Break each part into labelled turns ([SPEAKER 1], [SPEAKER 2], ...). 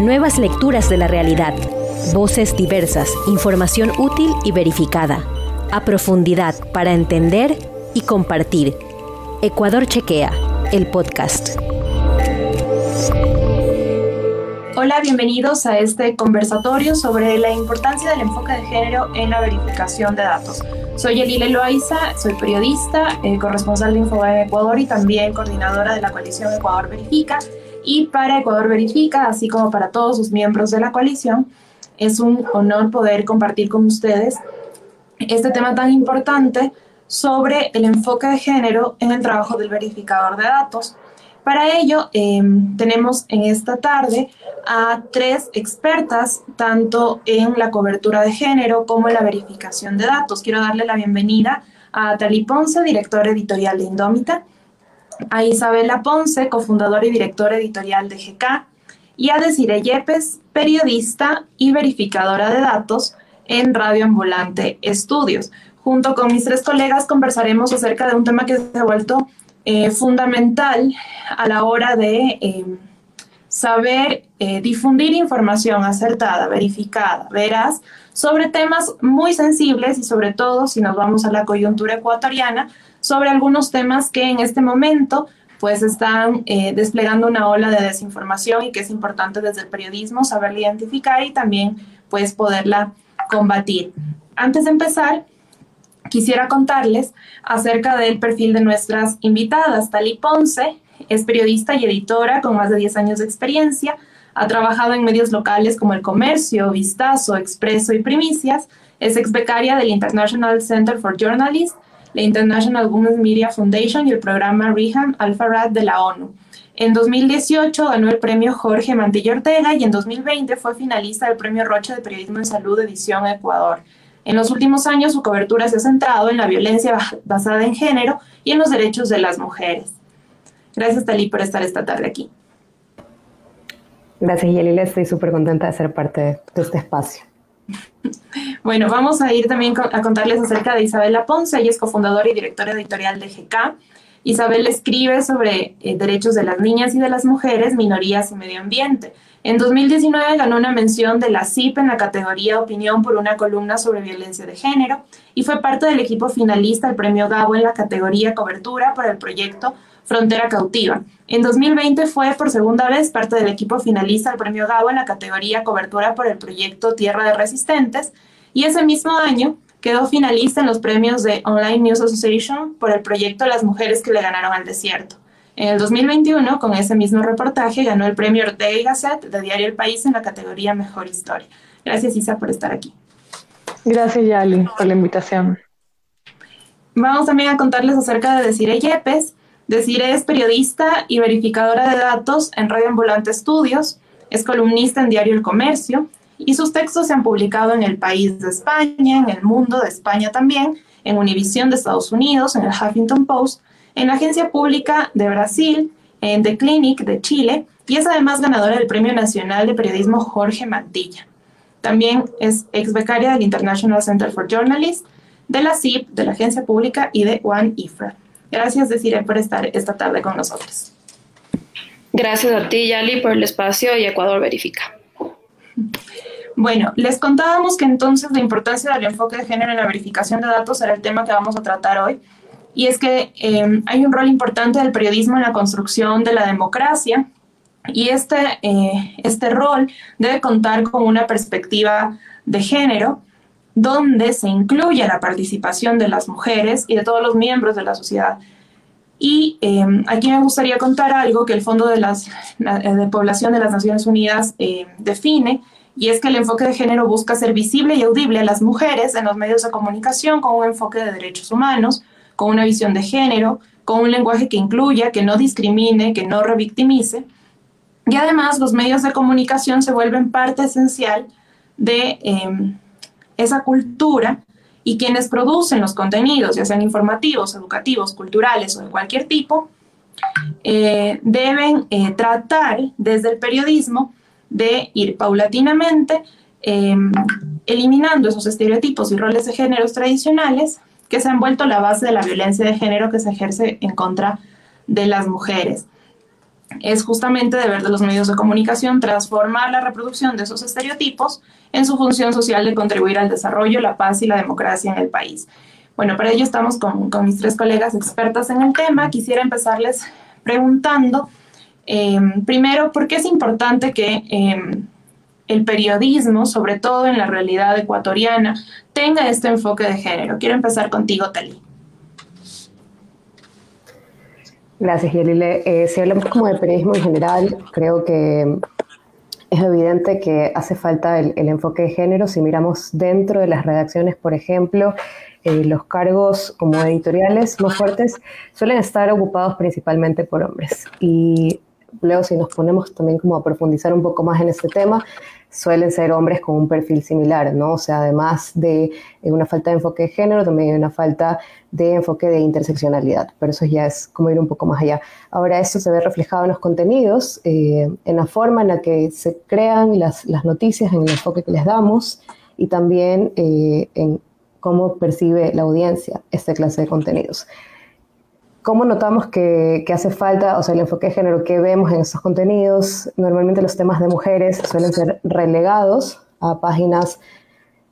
[SPEAKER 1] Nuevas lecturas de la realidad. Voces diversas, información útil y verificada. A profundidad para entender y compartir. Ecuador Chequea, el podcast.
[SPEAKER 2] Hola, bienvenidos a este conversatorio sobre la importancia del enfoque de género en la verificación de datos. Soy Elile Loaiza, soy periodista, eh, corresponsal de Infobae Ecuador y también coordinadora de la coalición Ecuador Verifica. Y para Ecuador Verifica, así como para todos sus miembros de la coalición, es un honor poder compartir con ustedes este tema tan importante sobre el enfoque de género en el trabajo del verificador de datos. Para ello, em, tenemos en esta tarde a tres expertas, tanto en la cobertura de género como en la verificación de datos. Quiero darle la bienvenida a Tali Ponce, directora editorial de Indómita, a Isabela Ponce, cofundadora y directora editorial de GK, y a Desire Yepes, periodista y verificadora de datos en Radio Ambulante Estudios. Junto con mis tres colegas conversaremos acerca de un tema que se ha vuelto eh, fundamental a la hora de eh, saber eh, difundir información acertada, verificada, veraz, sobre temas muy sensibles y sobre todo, si nos vamos a la coyuntura ecuatoriana, sobre algunos temas que en este momento pues están desplegando una ola de desinformación y que es importante desde el periodismo saberla identificar y también pues poderla combatir. Antes de empezar, quisiera contarles acerca del perfil de nuestras invitadas. Tali Ponce es periodista y editora con más de 10 años de experiencia. Ha trabajado en medios locales como El Comercio, Vistazo, Expreso y Primicias. Es ex becaria del International Center for Journalists, la International Women's Media Foundation y el programa Rihan Al-Farad de la ONU. En 2018 ganó el premio Jorge Mantilla Ortega y en 2020 fue finalista del premio Rocha de Periodismo en Salud Edición Ecuador. En los últimos años su cobertura se ha centrado en la violencia basada en género y en los derechos de las mujeres. Gracias, Talí, por estar esta tarde aquí.
[SPEAKER 3] Gracias, Yelila. Estoy súper contenta de ser parte de este espacio.
[SPEAKER 2] Bueno, vamos a ir también a contarles acerca de Isabela Ponce. Ella es cofundadora y directora editorial de GK. Isabel escribe sobre eh, derechos de las niñas y de las mujeres, minorías y medio ambiente. En 2019 ganó una mención de la CIP en la categoría Opinión por una columna sobre violencia de género y fue parte del equipo finalista del Premio Gabo en la categoría Cobertura por el proyecto Frontera Cautiva. En 2020 fue por segunda vez parte del equipo finalista del Premio Gabo en la categoría Cobertura por el proyecto Tierra de Resistentes y ese mismo año quedó finalista en los premios de Online News Association por el proyecto Las mujeres que le ganaron al desierto. En el 2021, con ese mismo reportaje, ganó el premio Ortega y Gasset de Diario El País en la categoría Mejor Historia. Gracias, Isa, por estar aquí.
[SPEAKER 4] Gracias, Yali, por la invitación.
[SPEAKER 2] Vamos también a contarles acerca de Desire Yepes. Desire es periodista y verificadora de datos en Radio Ambulante Estudios, es columnista en Diario El Comercio y sus textos se han publicado en El País de España, en El Mundo de España también, en Univisión de Estados Unidos, en el Huffington Post en la Agencia Pública de Brasil, en The Clinic de Chile, y es además ganadora del Premio Nacional de Periodismo Jorge Mantilla. También es ex becaria del International Center for Journalists, de la CIP, de la Agencia Pública y de One IFRA. Gracias, Desiree, por estar esta tarde con nosotros.
[SPEAKER 5] Gracias a ti, Yali, por el espacio y Ecuador Verifica.
[SPEAKER 2] Bueno, les contábamos que entonces la importancia del enfoque de género en la verificación de datos era el tema que vamos a tratar hoy y es que em, hay un rol importante del periodismo en la construcción de la democracia y este, eh, este rol debe contar con una perspectiva de género donde se incluya la participación de las mujeres y de todos los miembros de la sociedad. Y em, aquí me gustaría contar algo que el Fondo de, las, de Población de las Naciones Unidas eh, define, y es que el enfoque de género busca ser visible y audible a las mujeres en los medios de comunicación con un enfoque de derechos humanos, con una visión de género, con un lenguaje que incluya, que no discrimine, que no revictimice. Y además los medios de comunicación se vuelven parte esencial de em, esa cultura y quienes producen los contenidos, ya sean informativos, educativos, culturales o de cualquier tipo, eh, deben eh, tratar desde el periodismo de ir paulatinamente em, eliminando esos estereotipos y roles de géneros tradicionales que se han vuelto la base de la violencia de género que se ejerce en contra de las mujeres. Es justamente deber de los medios de comunicación transformar la reproducción de esos estereotipos en su función social de contribuir al desarrollo, la paz y la democracia en el país. Bueno, para ello estamos con, mis tres colegas expertas en el tema. Quisiera empezarles preguntando, em, primero, ¿por qué es importante que em, el periodismo, sobre todo en la realidad ecuatoriana, tenga este enfoque de género? Quiero empezar contigo, Tali.
[SPEAKER 3] Gracias, Yelile. Eh, si hablamos como de periodismo en general, creo que es evidente que hace falta el, enfoque de género. Si miramos dentro de las redacciones, por ejemplo, eh, los cargos como editoriales más fuertes suelen estar ocupados principalmente por hombres. Y luego si nos ponemos también como a profundizar un poco más en este tema, suelen ser hombres con un perfil similar, ¿no? O sea, además de eh, una falta de enfoque de género, también hay una falta de enfoque de interseccionalidad, pero eso ya es como ir un poco más allá. Ahora, esto se ve reflejado en los contenidos, eh, en la forma en la que se crean las, noticias, en el enfoque que les damos y también eh, en cómo percibe la audiencia esta clase de contenidos. ¿Cómo notamos que, hace falta, o sea, el enfoque de género que vemos en estos contenidos? Normalmente los temas de mujeres suelen ser relegados a páginas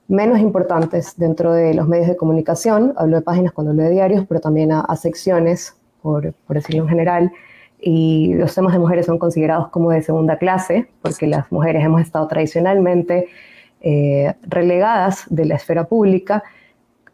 [SPEAKER 3] menos importantes dentro de los medios de comunicación. Hablo de páginas cuando hablo de diarios, pero también a, secciones, por, decirlo en general. Y los temas de mujeres son considerados como de segunda clase, porque las mujeres hemos estado tradicionalmente eh, relegadas de la esfera pública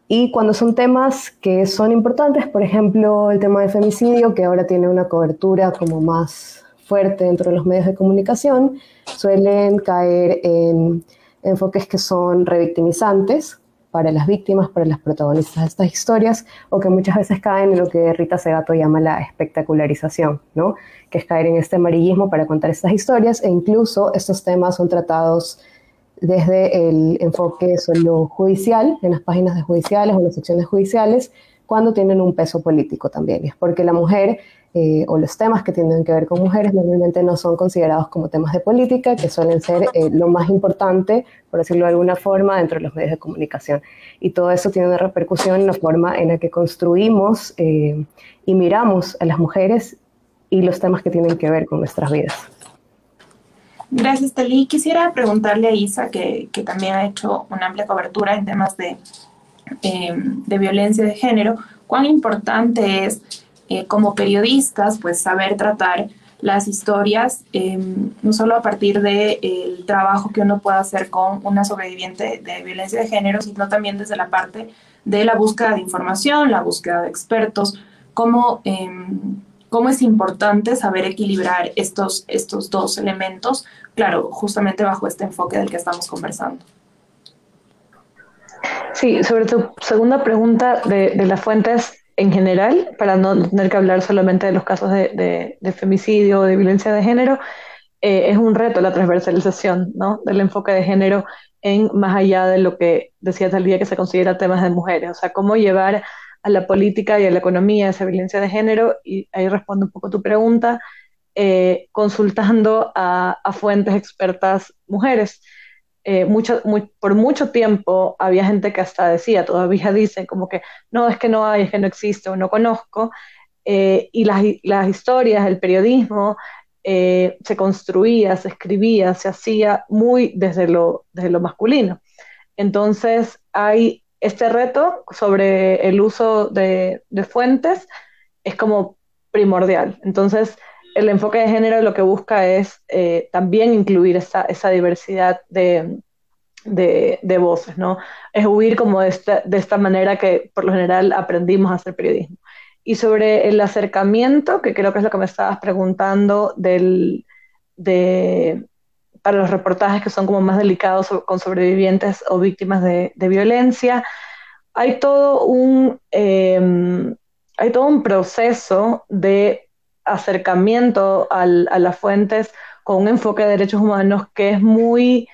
[SPEAKER 3] y cuando son temas que son importantes, por ejemplo, el tema de femicidio, que ahora tiene una cobertura como más fuerte dentro de los medios de comunicación, suelen caer en enfoques que son revictimizantes para las víctimas, para las protagonistas de estas historias, o que muchas veces caen en lo que Rita Segato llama la espectacularización, ¿no? que es caer en este amarillismo para contar estas historias, e incluso estos temas son tratados desde el enfoque solo judicial, en las páginas de judiciales o las secciones judiciales, cuando tienen un peso político también. Es porque la mujer eh, o los temas que tienen que ver con mujeres normalmente no son considerados como temas de política, que suelen ser eh, lo más importante, por decirlo de alguna forma, dentro de los medios de comunicación. Y todo eso tiene una repercusión en la forma en la que construimos eh, y miramos a las mujeres y los temas que tienen que ver con nuestras vidas.
[SPEAKER 2] Gracias, Tali. Quisiera preguntarle a Isa, que, también ha hecho una amplia cobertura en temas de, eh, de violencia de género, cuán importante es eh, como periodistas pues saber tratar las historias, em, no solo a partir del trabajo que uno pueda hacer con una sobreviviente de violencia de género, sino también desde la parte de la búsqueda de información, la búsqueda de expertos, cómo, em, cómo es importante saber equilibrar estos, estos dos elementos, claro, justamente bajo este enfoque del que estamos conversando.
[SPEAKER 4] Sí, sobre tu segunda pregunta de, las fuentes en general, para no tener que hablar solamente de los casos de, femicidio o de violencia de género, eh, es un reto la transversalización ¿no? del enfoque de género en más allá de lo que decías al día que se considera temas de mujeres, o sea, cómo llevar a la política y a la economía esa violencia de género, y ahí respondo un poco tu pregunta, eh, consultando a, fuentes expertas mujeres. Eh, por mucho tiempo había gente que hasta decía, todavía dicen como que no, es que no hay, es que no existe o no conozco, eh, y las, las, historias, el periodismo se construía, se escribía, se hacía muy desde lo, desde lo masculino. Entonces hay este reto sobre el uso de, fuentes es como primordial. Entonces, el enfoque de género lo que busca es eh, también incluir esa, diversidad de, voces, ¿no? Es huir como de esta, manera que por lo general aprendimos a hacer periodismo. Y sobre el acercamiento, que creo que es lo que me estabas preguntando, del, para los reportajes que son como más delicados con sobrevivientes o víctimas de, violencia. Hay todo un, em, hay todo un proceso de acercamiento a las fuentes con un enfoque de derechos humanos que es muy,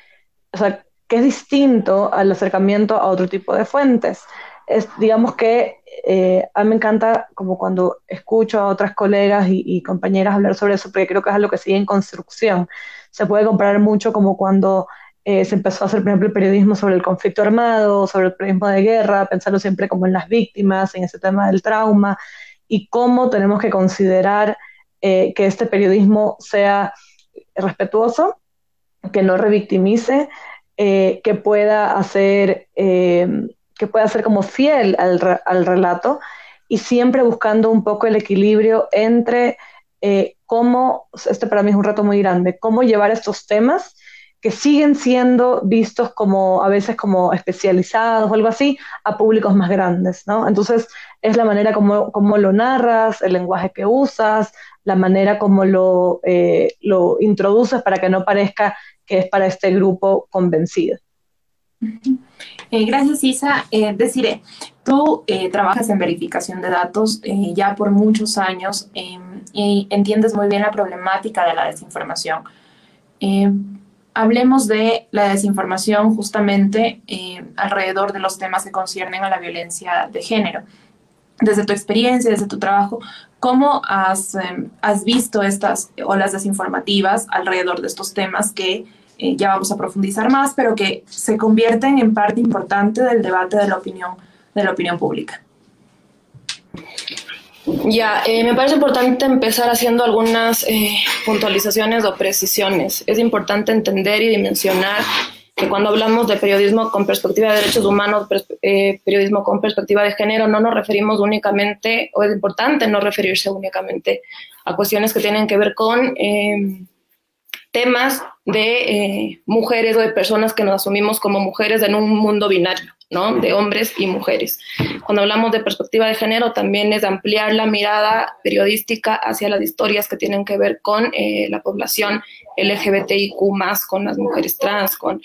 [SPEAKER 4] o sea, que es distinto al acercamiento a otro tipo de fuentes. Es, digamos que eh, a mí me encanta como cuando escucho a otras colegas y, compañeras hablar sobre eso, porque creo que es algo que sigue en construcción. Se puede comparar mucho como cuando eh, se empezó a hacer, por ejemplo, el periodismo sobre el conflicto armado, sobre el periodismo de guerra, pensarlo siempre como en las víctimas, en ese tema del trauma, y cómo tenemos que considerar que este periodismo sea respetuoso, que no revictimice, que pueda hacer que pueda ser como fiel al, al, relato y siempre buscando un poco el equilibrio entre eh, cómo, este para mí es un reto muy grande, cómo llevar estos temas que siguen siendo vistos como a veces como especializados o algo así a públicos más grandes, ¿no? Entonces es la manera como, como lo narras, el lenguaje que usas, la manera como lo, eh, lo introduces para que no parezca que es para este grupo convencido.
[SPEAKER 2] Eh, gracias, Isa. Eh, deciré, tú eh, trabajas en verificación de datos ya por muchos años em, y entiendes muy bien la problemática de la desinformación. hablemos de la desinformación justamente alrededor de los temas que conciernen a la violencia de género. Desde tu experiencia, desde tu trabajo, ¿cómo has, em, has visto estas olas desinformativas alrededor de estos temas que eh, ya vamos a profundizar más, pero que se convierten en parte importante del debate de la opinión, de la opinión pública.
[SPEAKER 5] Ya, eh, me parece importante empezar haciendo algunas eh, puntualizaciones o precisiones. Es importante entender y dimensionar que cuando hablamos de periodismo con perspectiva de derechos humanos, periodismo con perspectiva de género, no nos referimos únicamente, o es importante no referirse únicamente a cuestiones que tienen que ver con temas de eh, mujeres o de personas que nos asumimos como mujeres en un mundo binario, ¿no? De hombres y mujeres. Cuando hablamos de perspectiva de género, también es ampliar la mirada periodística hacia las historias que tienen que ver con eh, la población LGBTIQ, con las mujeres trans, con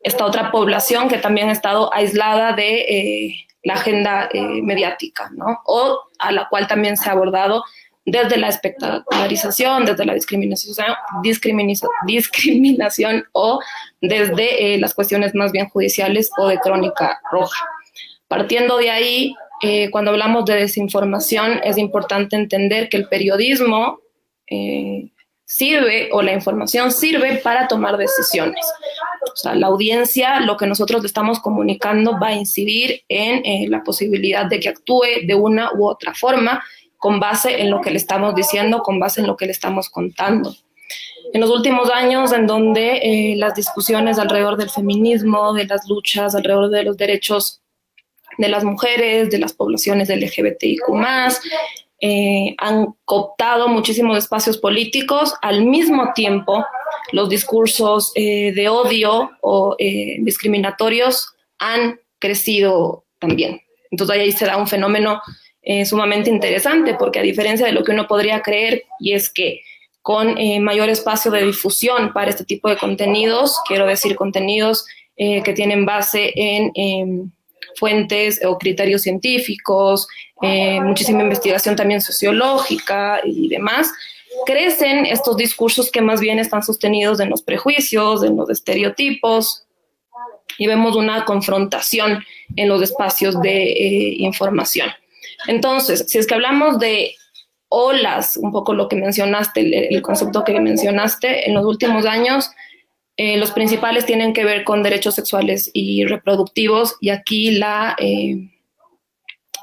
[SPEAKER 5] esta otra población que también ha estado aislada de eh, la agenda mediática, ¿no? O a la cual también se ha abordado desde la espectacularización, desde la discriminación, discriminación o desde eh, las cuestiones más bien judiciales o de crónica roja. Partiendo de ahí, eh, cuando hablamos de desinformación, es importante entender que el periodismo eh, sirve o la información sirve para tomar decisiones. O sea, la audiencia, lo que nosotros le estamos comunicando va a incidir en la posibilidad de que actúe de una u otra forma con base en lo que le estamos diciendo, con base en lo que le estamos contando. En los últimos años, en donde eh, las discusiones alrededor del feminismo, de las luchas alrededor de los derechos de las mujeres, de las poblaciones LGBTIQ, eh, han cooptado muchísimos espacios políticos, al mismo tiempo los discursos eh, de odio o discriminatorios han crecido también. Entonces ahí se da un fenómeno eh, sumamente interesante, porque a diferencia de lo que uno podría creer, y es que con eh, mayor espacio de difusión para este tipo de contenidos, quiero decir contenidos eh, que tienen base en em, fuentes o criterios científicos, muchísima investigación también sociológica y demás, crecen estos discursos que más bien están sostenidos en los prejuicios, en los estereotipos, y vemos una confrontación en los espacios de información. Entonces, si es que hablamos de olas, un poco lo que mencionaste, el, concepto que mencionaste, en los últimos años, eh, los principales tienen que ver con derechos sexuales y reproductivos y aquí la eh,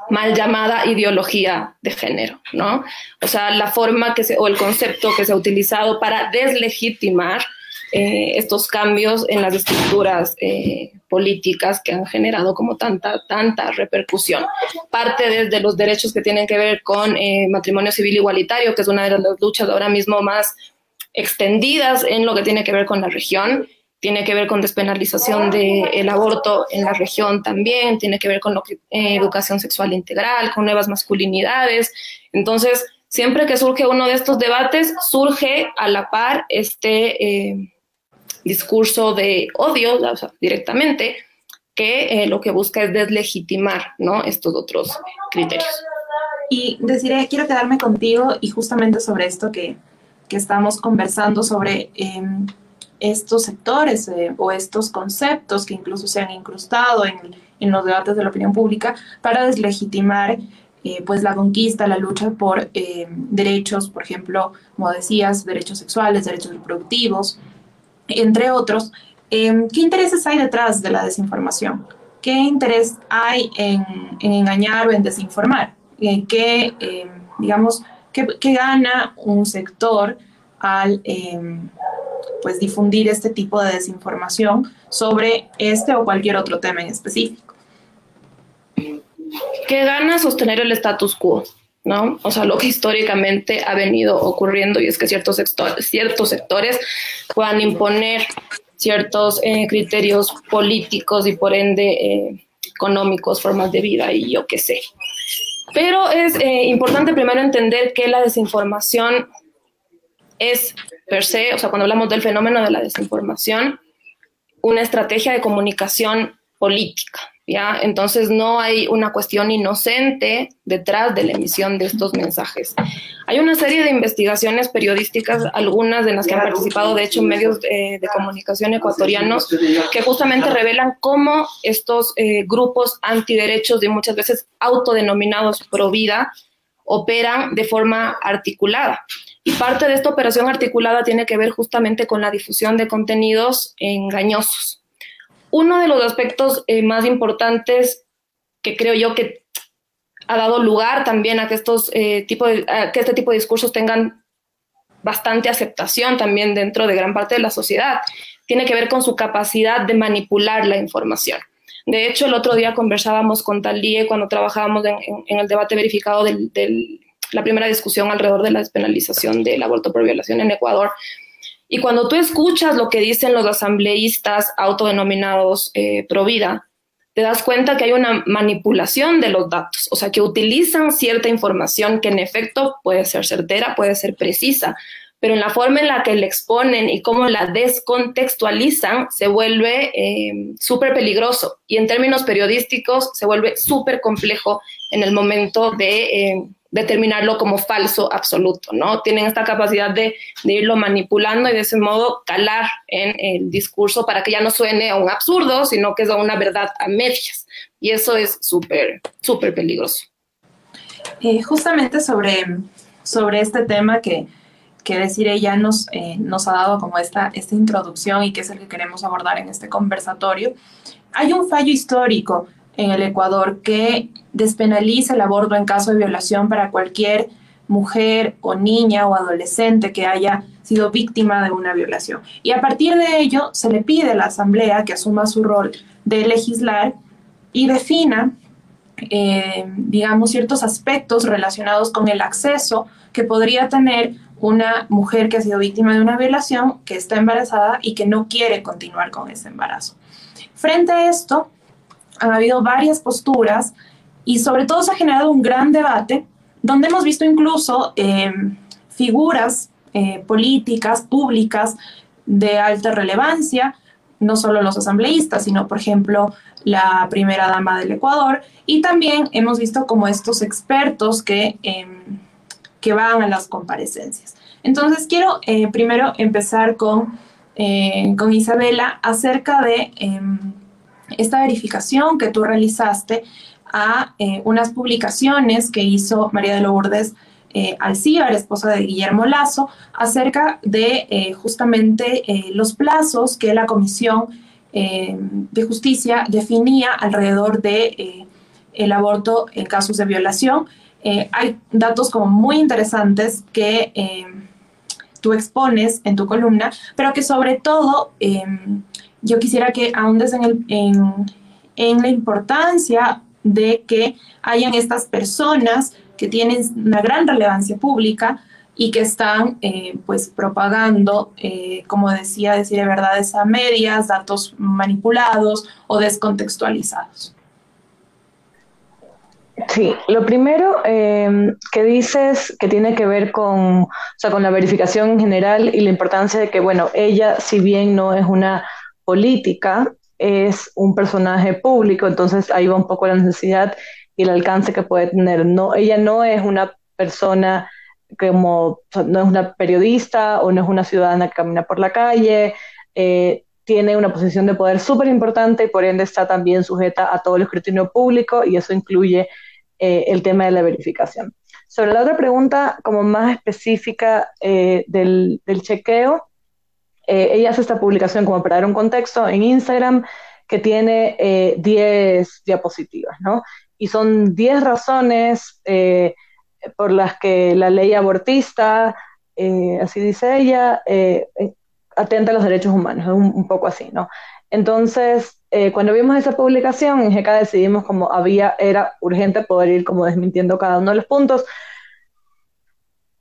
[SPEAKER 5] mal llamada ideología de género, ¿no? O sea, la forma que se, o el concepto que se ha utilizado para deslegitimar eh, estos cambios en las estructuras políticas que han generado como tanta, tanta repercusión. Parte desde los derechos que tienen que ver con eh, matrimonio civil igualitario, que es una de las luchas ahora mismo más extendidas en lo que tiene que ver con la región, tiene que ver con despenalización del aborto en la región también, tiene que ver con lo que, educación sexual integral, con nuevas masculinidades. Entonces, siempre que surge uno de estos debates, surge a la par este, discurso de odio directamente, que eh, lo que busca es deslegitimar ¿no? estos otros criterios.
[SPEAKER 2] Y deciré, quiero quedarme contigo y justamente sobre esto que, que estamos conversando, sobre em, estos sectores eh, o estos conceptos que incluso se han incrustado en, en, los debates de la opinión pública para deslegitimar eh, pues la conquista, la lucha por em, derechos, por ejemplo, como decías, derechos sexuales, derechos reproductivos, entre otros. Em, ¿Qué intereses hay detrás de la desinformación? ¿Qué interés hay en, engañar o en desinformar? Eh, ¿Qué, em, digamos, ¿Qué, gana un sector al em, pues difundir este tipo de desinformación sobre este o cualquier otro tema en específico?
[SPEAKER 5] ¿Qué gana sostener el status quo? ¿No? O sea, lo que históricamente ha venido ocurriendo y es que ciertos, sectores, ciertos sectores puedan imponer ciertos eh, criterios políticos y por ende eh, económicos, formas de vida y yo qué sé. Pero es eh, importante primero entender que la desinformación es per se, o sea, cuando hablamos del fenómeno de la desinformación, una estrategia de comunicación política, ¿ya? Entonces no hay una cuestión inocente detrás de la emisión de estos mensajes. Hay una serie de investigaciones periodísticas, algunas de las que han participado, de hecho, medios de, comunicación ecuatorianos, que justamente revelan cómo estos eh, grupos antiderechos y muchas veces autodenominados pro vida operan de forma articulada. Y parte de esta operación articulada tiene que ver justamente con la difusión de contenidos engañosos. Uno de los aspectos eh, más importantes que creo yo que ha dado lugar también a que, estos, eh, tipo de, que este tipo de discursos tengan bastante aceptación también dentro de gran parte de la sociedad, tiene que ver con su capacidad de manipular la información. De hecho, el otro día conversábamos con Talíe cuando trabajábamos en, el debate verificado de la primera discusión alrededor de la despenalización del aborto por violación en Ecuador. Y cuando tú escuchas lo que dicen los asambleístas autodenominados eh, pro vida, te das cuenta que hay una manipulación de los datos, o sea, que utilizan cierta información que en efecto puede ser certera, puede ser precisa, pero en la forma en la que la exponen y cómo la descontextualizan se vuelve eh, súper peligroso. Y en términos periodísticos se vuelve súper complejo en el momento de eh, determinarlo como falso absoluto, ¿no? Tienen esta capacidad de, irlo manipulando y de ese modo calar en el discurso para que ya no suene a un absurdo, sino que es una verdad a medias. Y eso es súper, súper peligroso.
[SPEAKER 2] Justamente sobre, sobre este tema que, que decir ella nos, eh, nos ha dado como esta, esta introducción y que es el que queremos abordar en este conversatorio, hay un fallo histórico en el Ecuador que despenaliza el aborto en caso de violación para cualquier mujer o niña o adolescente que haya sido víctima de una violación. Y a partir de ello se le pide a la Asamblea que asuma su rol de legislar y defina, eh, digamos, ciertos aspectos relacionados con el acceso que podría tener una mujer que ha sido víctima de una violación, que está embarazada y que no quiere continuar con ese embarazo. Frente a esto, han habido varias posturas y sobre todo se ha generado un gran debate donde hemos visto incluso eh, figuras eh, políticas, públicas de alta relevancia, no solo los asambleístas, sino por ejemplo la primera dama del Ecuador, y también hemos visto como estos expertos que em, que van a las comparecencias. Entonces, quiero eh, primero empezar con, con Isabela acerca de em, esta verificación que tú realizaste a eh, unas publicaciones que hizo María de Lourdes Alcíbar, esposa de Guillermo Lazo, acerca de justamente los plazos que la Comisión de Justicia definía alrededor de el aborto en casos de violación. Eh, hay datos como muy interesantes que eh, tú expones en tu columna, pero que sobre todo em, yo quisiera que ahondes en, en, la importancia de que hayan estas personas que tienen una gran relevancia pública y que están eh, pues propagando, como decía, decir verdades a medias, datos manipulados o descontextualizados.
[SPEAKER 4] Sí, lo primero em, que dices que tiene que ver con, o sea, con la verificación en general y la importancia de que, bueno, ella, si bien no es una política, es un personaje público, entonces ahí va un poco la necesidad y el alcance que puede tener. No, ella no es una persona como, no es una periodista o no es una ciudadana que camina por la calle, eh, tiene una posición de poder súper importante y por ende está también sujeta a todo el escrutinio público y eso incluye eh, el tema de la verificación. Sobre la otra pregunta, como más específica eh, del, chequeo, eh, ella hace esta publicación como para dar un contexto en Instagram que tiene 10 diapositivas, ¿no? Y son 10 razones por las que la ley abortista, eh, así dice ella, eh, atenta a los derechos humanos, es un, poco así, ¿no? Entonces, cuando vimos esa publicación, en GK decidimos como había, era urgente poder ir como desmintiendo cada uno de los puntos.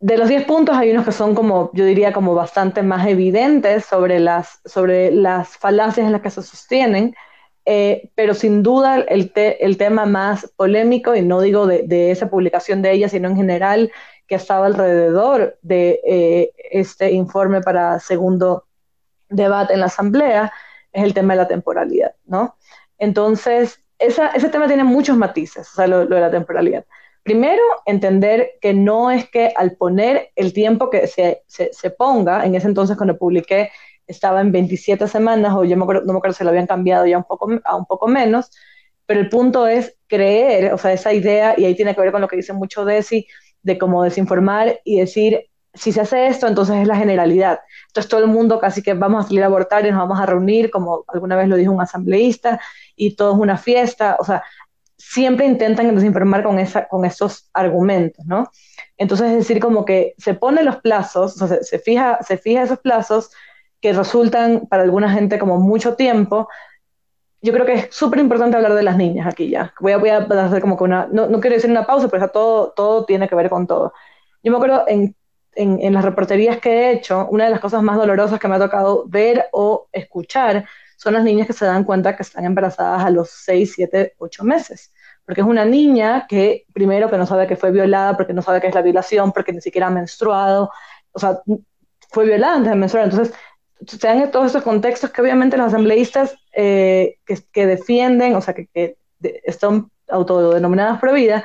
[SPEAKER 4] De los 10 puntos hay unos que son como, yo diría, como bastante más evidentes sobre las, sobre las falacias en las que se sostienen. Eh, pero sin duda el, el, tema más polémico, y no digo de, esa publicación de ella, sino en general, que estaba alrededor de eh, este informe para segundo debate en la Asamblea, es el tema de la temporalidad, ¿no? Entonces, ese tema tiene muchos matices, o sea, lo, de la temporalidad. Primero, entender que no es que al poner el tiempo que se, se, se ponga, en ese entonces cuando publiqué estaba en 27 semanas, o yo no me acuerdo si lo habían cambiado ya un poco, a un poco menos, pero el punto es creer, o sea, esa idea, y ahí tiene que ver con lo que dice mucho Desi, de cómo desinformar y decir, si se hace esto, entonces es la generalidad. Entonces todo el mundo casi que vamos a salir a abortar y nos vamos a reunir, como alguna vez lo dijo un asambleísta, y todo es una fiesta, o sea, siempre intentan desinformar con, esa, con esos argumentos, ¿no? Entonces es decir, como que se ponen los plazos, se, se, fija, se fija esos plazos, que resultan para alguna gente como mucho tiempo. Yo creo que es súper importante hablar de las niñas aquí ya. Voy a, voy a hacer como que una, no, no quiero decir una pausa, pero todo, todo tiene que ver con todo. Yo me acuerdo en, en, en las reporterías que he hecho, una de las cosas más dolorosas que me ha tocado ver o escuchar son las niñas que se dan cuenta que están embarazadas a los 6, 7, 8 meses. Porque es una niña que, primero, que no sabe que fue violada, porque no sabe qué es la violación, porque ni siquiera ha menstruado, o sea, fue violada antes de menstruar. Entonces, se dan todos estos contextos que obviamente los asambleístas eh, que, defienden, o sea, que, están autodenominadas pro vida,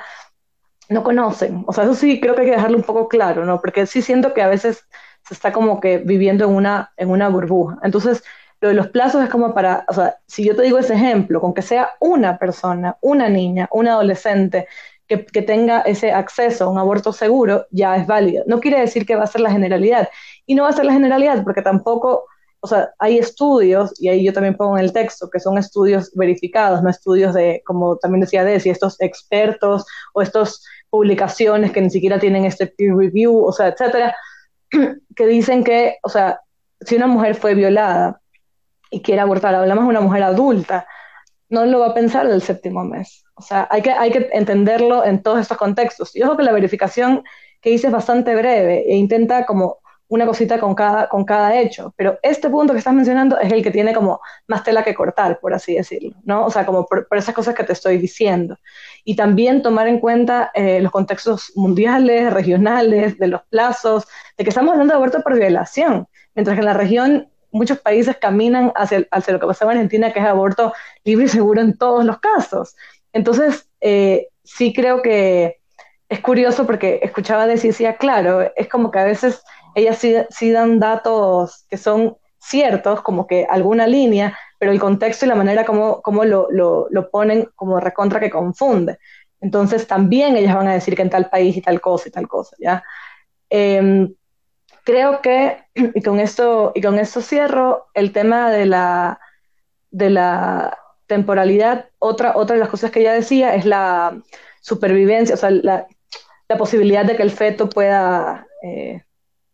[SPEAKER 4] no conocen. O sea, eso sí creo que hay que dejarlo un poco claro, ¿no? Porque sí siento que a veces se está como que viviendo en una, en una burbuja. Entonces, lo de los plazos es como para, o sea, si yo te digo ese ejemplo, con que sea una persona, una niña, un adolescente, que, que, tenga ese acceso a un aborto seguro, ya es válido. No quiere decir que va a ser la generalidad. Y no va a ser la generalidad porque tampoco, o sea, hay estudios, y ahí yo también pongo en el texto, que son estudios verificados, no estudios de, como también decía Desi, estos expertos o estas publicaciones que ni siquiera tienen este peer review, o sea, etcétera, que dicen que, o sea, si una mujer fue violada y quiere abortar, hablamos de una mujer adulta, no lo va a pensar del séptimo mes. O sea, hay que, hay que entenderlo en todos estos contextos. Y ojo que la verificación que hice es bastante breve e intenta como una cosita con cada, con cada hecho, pero este punto que estás mencionando es el que tiene como más tela que cortar, por así decirlo, ¿no? O sea, como por, esas cosas que te estoy diciendo. Y también tomar en cuenta eh, los contextos mundiales, regionales, de los plazos, de que estamos hablando de aborto por violación, mientras que en la región muchos países caminan hacia, hacia lo que pasaba en Argentina, que es aborto libre y seguro en todos los casos. Entonces, eh, sí creo que es curioso porque escuchaba decir, decía, claro, es como que a veces ellas sí, dan datos que son ciertos, como que alguna línea, pero el contexto y la manera como, como lo, lo, ponen como recontra que confunde. Entonces también ellas van a decir que en tal país y tal cosa y tal cosa, ¿ya? Em, creo que, y con, esto, y con esto cierro, el tema de la, de la temporalidad, otra, otra de las cosas que ella decía es la supervivencia, o sea, la, la posibilidad de que el feto pueda eh,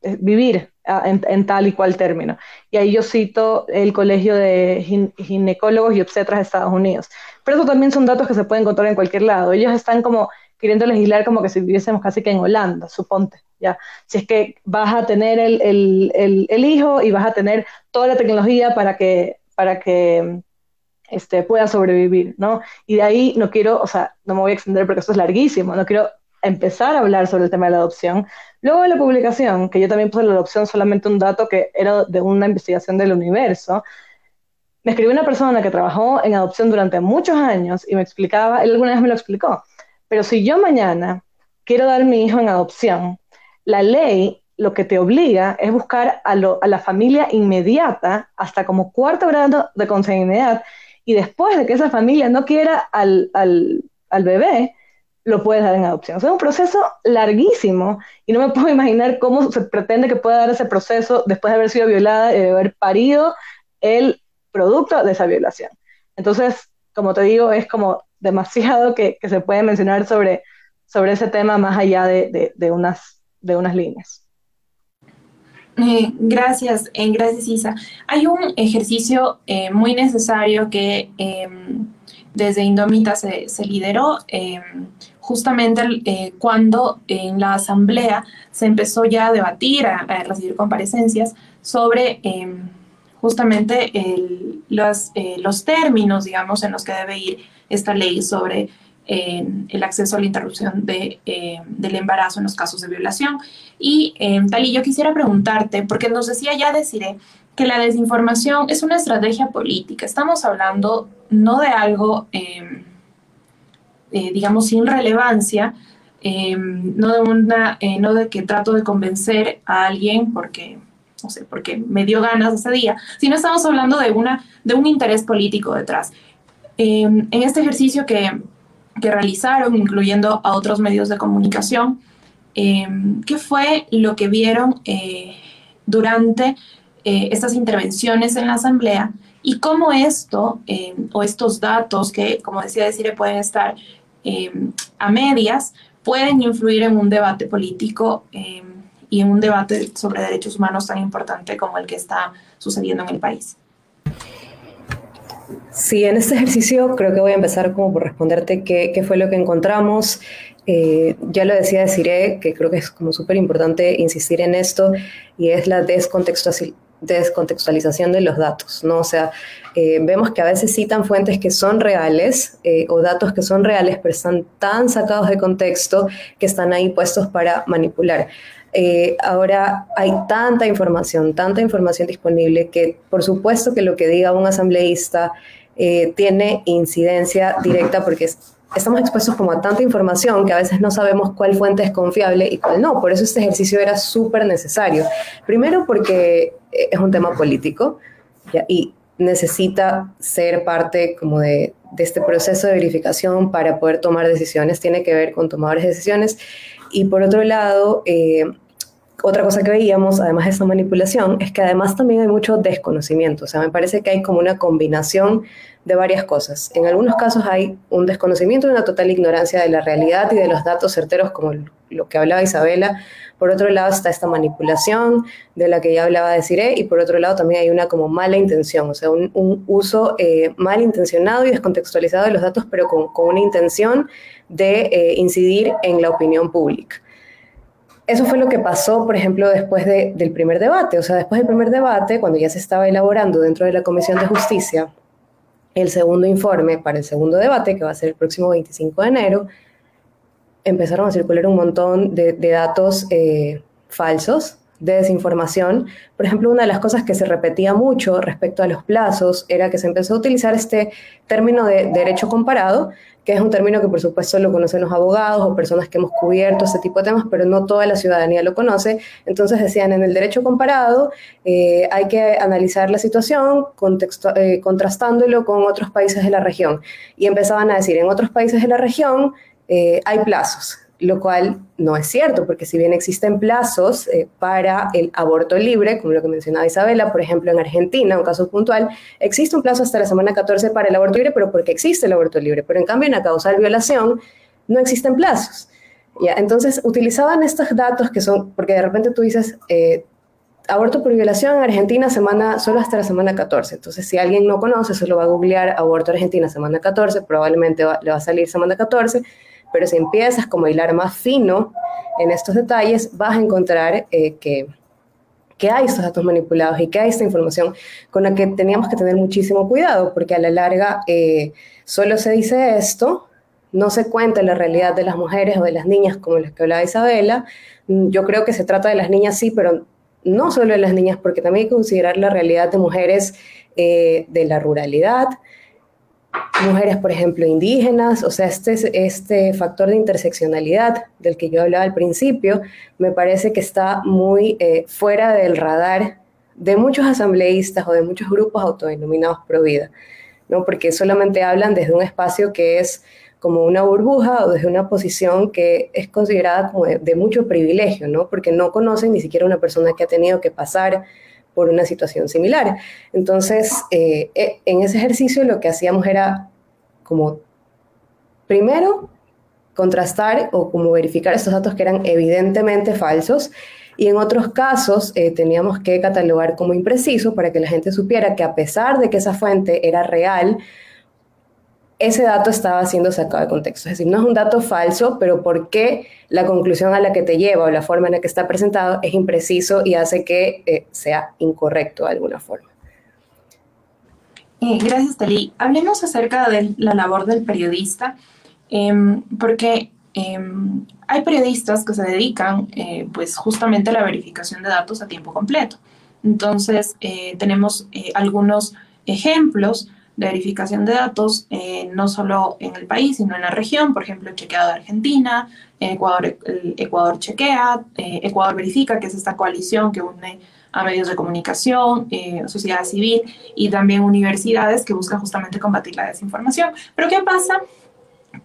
[SPEAKER 4] eh, vivir ah, en, tal y cual término. Y ahí yo cito el Colegio de Ginecólogos y Obstetras de Estados Unidos. Pero eso también son datos que se pueden encontrar en cualquier lado. Ellos están como queriendo legislar como que si viviésemos casi que en Holanda, suponte, ¿ya? Si es que vas a tener el, el, el, hijo y vas a tener toda la tecnología para que, para que este, pueda sobrevivir, ¿no? Y de ahí no quiero, o sea, no me voy a extender porque esto es larguísimo, no quiero empezar a hablar sobre el tema de la adopción. Luego de la publicación, que yo también puse la adopción solamente un dato que era de una investigación del universo, me escribió una persona que trabajó en adopción durante muchos años y me explicaba, él alguna vez me lo explicó, pero si yo mañana quiero dar mi hijo en adopción, la ley lo que te obliga es buscar a, la familia inmediata hasta como cuarto grado de consanguinidad y después de que esa familia no quiera al, bebé, lo puedes dar en adopción. O sea, es un proceso larguísimo y no me puedo imaginar cómo se pretende que pueda dar ese proceso después de haber sido violada y de haber parido el producto de esa violación. Entonces, como te digo, es como demasiado que, se puede mencionar sobre ese tema más allá de, unas, de unas líneas.
[SPEAKER 2] Eh, gracias, eh, gracias Isa. Hay un ejercicio eh, muy necesario que em, desde Indomita se, lideró em, justamente cuando en la asamblea se empezó ya a debatir, a, recibir comparecencias sobre em, justamente los, los términos, digamos, en los que debe ir esta ley sobre el acceso a la interrupción de, eh, del embarazo en los casos de violación. Y eh, Tali, yo quisiera preguntarte, porque nos decía ya deciré que la desinformación es una estrategia política. Estamos hablando no de algo, em, eh, digamos, sin relevancia, em, no, de una, eh, no de que trato de convencer a alguien porque, no sé, porque me dio ganas ese día, sino estamos hablando de, una, de un interés político detrás. Em, en este ejercicio que, que realizaron, incluyendo a otros medios de comunicación. Em, ¿Qué fue lo que vieron eh, durante eh, estas intervenciones en la Asamblea y cómo esto em, o estos datos que, como decía Decire, pueden estar em, a medias, pueden influir en un debate político y en un debate sobre derechos humanos tan importante como el que está sucediendo en el país?
[SPEAKER 3] Sí, en este ejercicio creo que voy a empezar como por responderte qué, fue lo que encontramos. Eh, ya lo decía Desiree, que creo que es como súper importante insistir en esto, y es la descontextualización de los datos, ¿no? O sea, eh, vemos que a veces citan fuentes que son reales eh, o datos que son reales, pero están tan sacados de contexto que están ahí puestos para manipular. Eh, ahora hay tanta información, tanta información disponible que por supuesto que lo que diga un asambleísta eh, tiene incidencia directa porque estamos expuestos como a tanta información que a veces no sabemos cuál fuente es confiable y cuál no. Por eso este ejercicio era súper necesario. Primero porque eh, es un tema político y necesita ser parte como de, este proceso de verificación para poder tomar decisiones, tiene que ver con tomadores de decisiones. Y por otro lado, otra cosa que veíamos, además de esta manipulación, es que además también hay mucho desconocimiento. O sea, me parece que hay como una combinación de varias cosas. En algunos casos hay un desconocimiento y una total ignorancia de la realidad y de los datos certeros, como lo que hablaba Isabela. Por otro lado está esta manipulación de la que ya hablaba de Cire y por otro lado también hay una como mala intención, o sea, un, uso eh, mal intencionado y descontextualizado de los datos, pero con, una intención de eh, incidir en la opinión pública. Eso fue lo que pasó, por ejemplo, después del primer debate. O sea, después del primer debate, cuando ya se estaba elaborando dentro de la Comisión de Justicia el segundo informe para el segundo debate, que va a ser el próximo 25 de enero, empezaron a circular un montón de, datos eh, falsos, de desinformación. Por ejemplo, una de las cosas que se repetía mucho respecto a los plazos era que se empezó a utilizar este término de derecho comparado, que es un término que por supuesto lo conocen los abogados o personas que hemos cubierto este tipo de temas, pero no toda la ciudadanía lo conoce. Entonces decían, en el derecho comparado eh, hay que analizar la situación eh, contrastándolo con otros países de la región. Y empezaban a decir, en otros países de la región eh, hay plazos lo cual no es cierto, porque si bien existen plazos eh, para el aborto libre, como lo que mencionaba Isabela, por ejemplo en Argentina, un caso puntual, existe un plazo hasta la semana 14 para el aborto libre, pero porque existe el aborto libre, pero en cambio en la causal violación no existen plazos. ¿ya? Entonces utilizaban estos datos que son, porque de repente tú dices, eh, aborto por violación en Argentina semana, solo hasta la semana 14. Entonces, si alguien no conoce, solo va a googlear aborto Argentina semana 14, probablemente le va a salir semana 14 pero si empiezas como a hilar más fino en estos detalles, vas a encontrar eh, que, que hay estos datos manipulados y que hay esta información con la que teníamos que tener muchísimo cuidado, porque a la larga eh, solo se dice esto, no se cuenta la realidad de las mujeres o de las niñas, como las que hablaba Isabela. Yo creo que se trata de las niñas, sí, pero no solo de las niñas, porque también hay que considerar la realidad de mujeres eh, de la ruralidad, mujeres, por ejemplo, indígenas, o sea, este, este factor de interseccionalidad del que yo hablaba al principio, me parece que está muy eh, fuera del radar de muchos asambleístas o de muchos grupos autodenominados pro vida, ¿no? porque solamente hablan desde un espacio que es como una burbuja o desde una posición que es considerada como de, de mucho privilegio, ¿no? porque no conocen ni siquiera una persona que ha tenido que pasar por una situación similar. Entonces, eh, eh, en ese ejercicio lo que hacíamos era como, primero, contrastar o como verificar estos datos que eran evidentemente falsos y en otros casos eh, teníamos que catalogar como impreciso para que la gente supiera que a pesar de que esa fuente era real, ese dato estaba siendo sacado de contexto. Es decir, no es un dato falso, pero por qué la conclusión a la que te lleva o la forma en la que está presentado es impreciso y hace que eh, sea incorrecto de alguna forma.
[SPEAKER 2] Eh, gracias, Tali. Hablemos acerca de la labor del periodista, em, porque em, hay periodistas que se dedican eh, pues justamente a la verificación de datos a tiempo completo. Entonces, tenemos algunos ejemplos de verificación de datos, eh, no solo en el país, sino en la región, por ejemplo, Chequeado de Argentina, Ecuador, Chequea, eh, Ecuador Verifica, que es esta coalición que une a medios de comunicación, eh, sociedad civil y también universidades que buscan justamente combatir la desinformación. Pero ¿qué pasa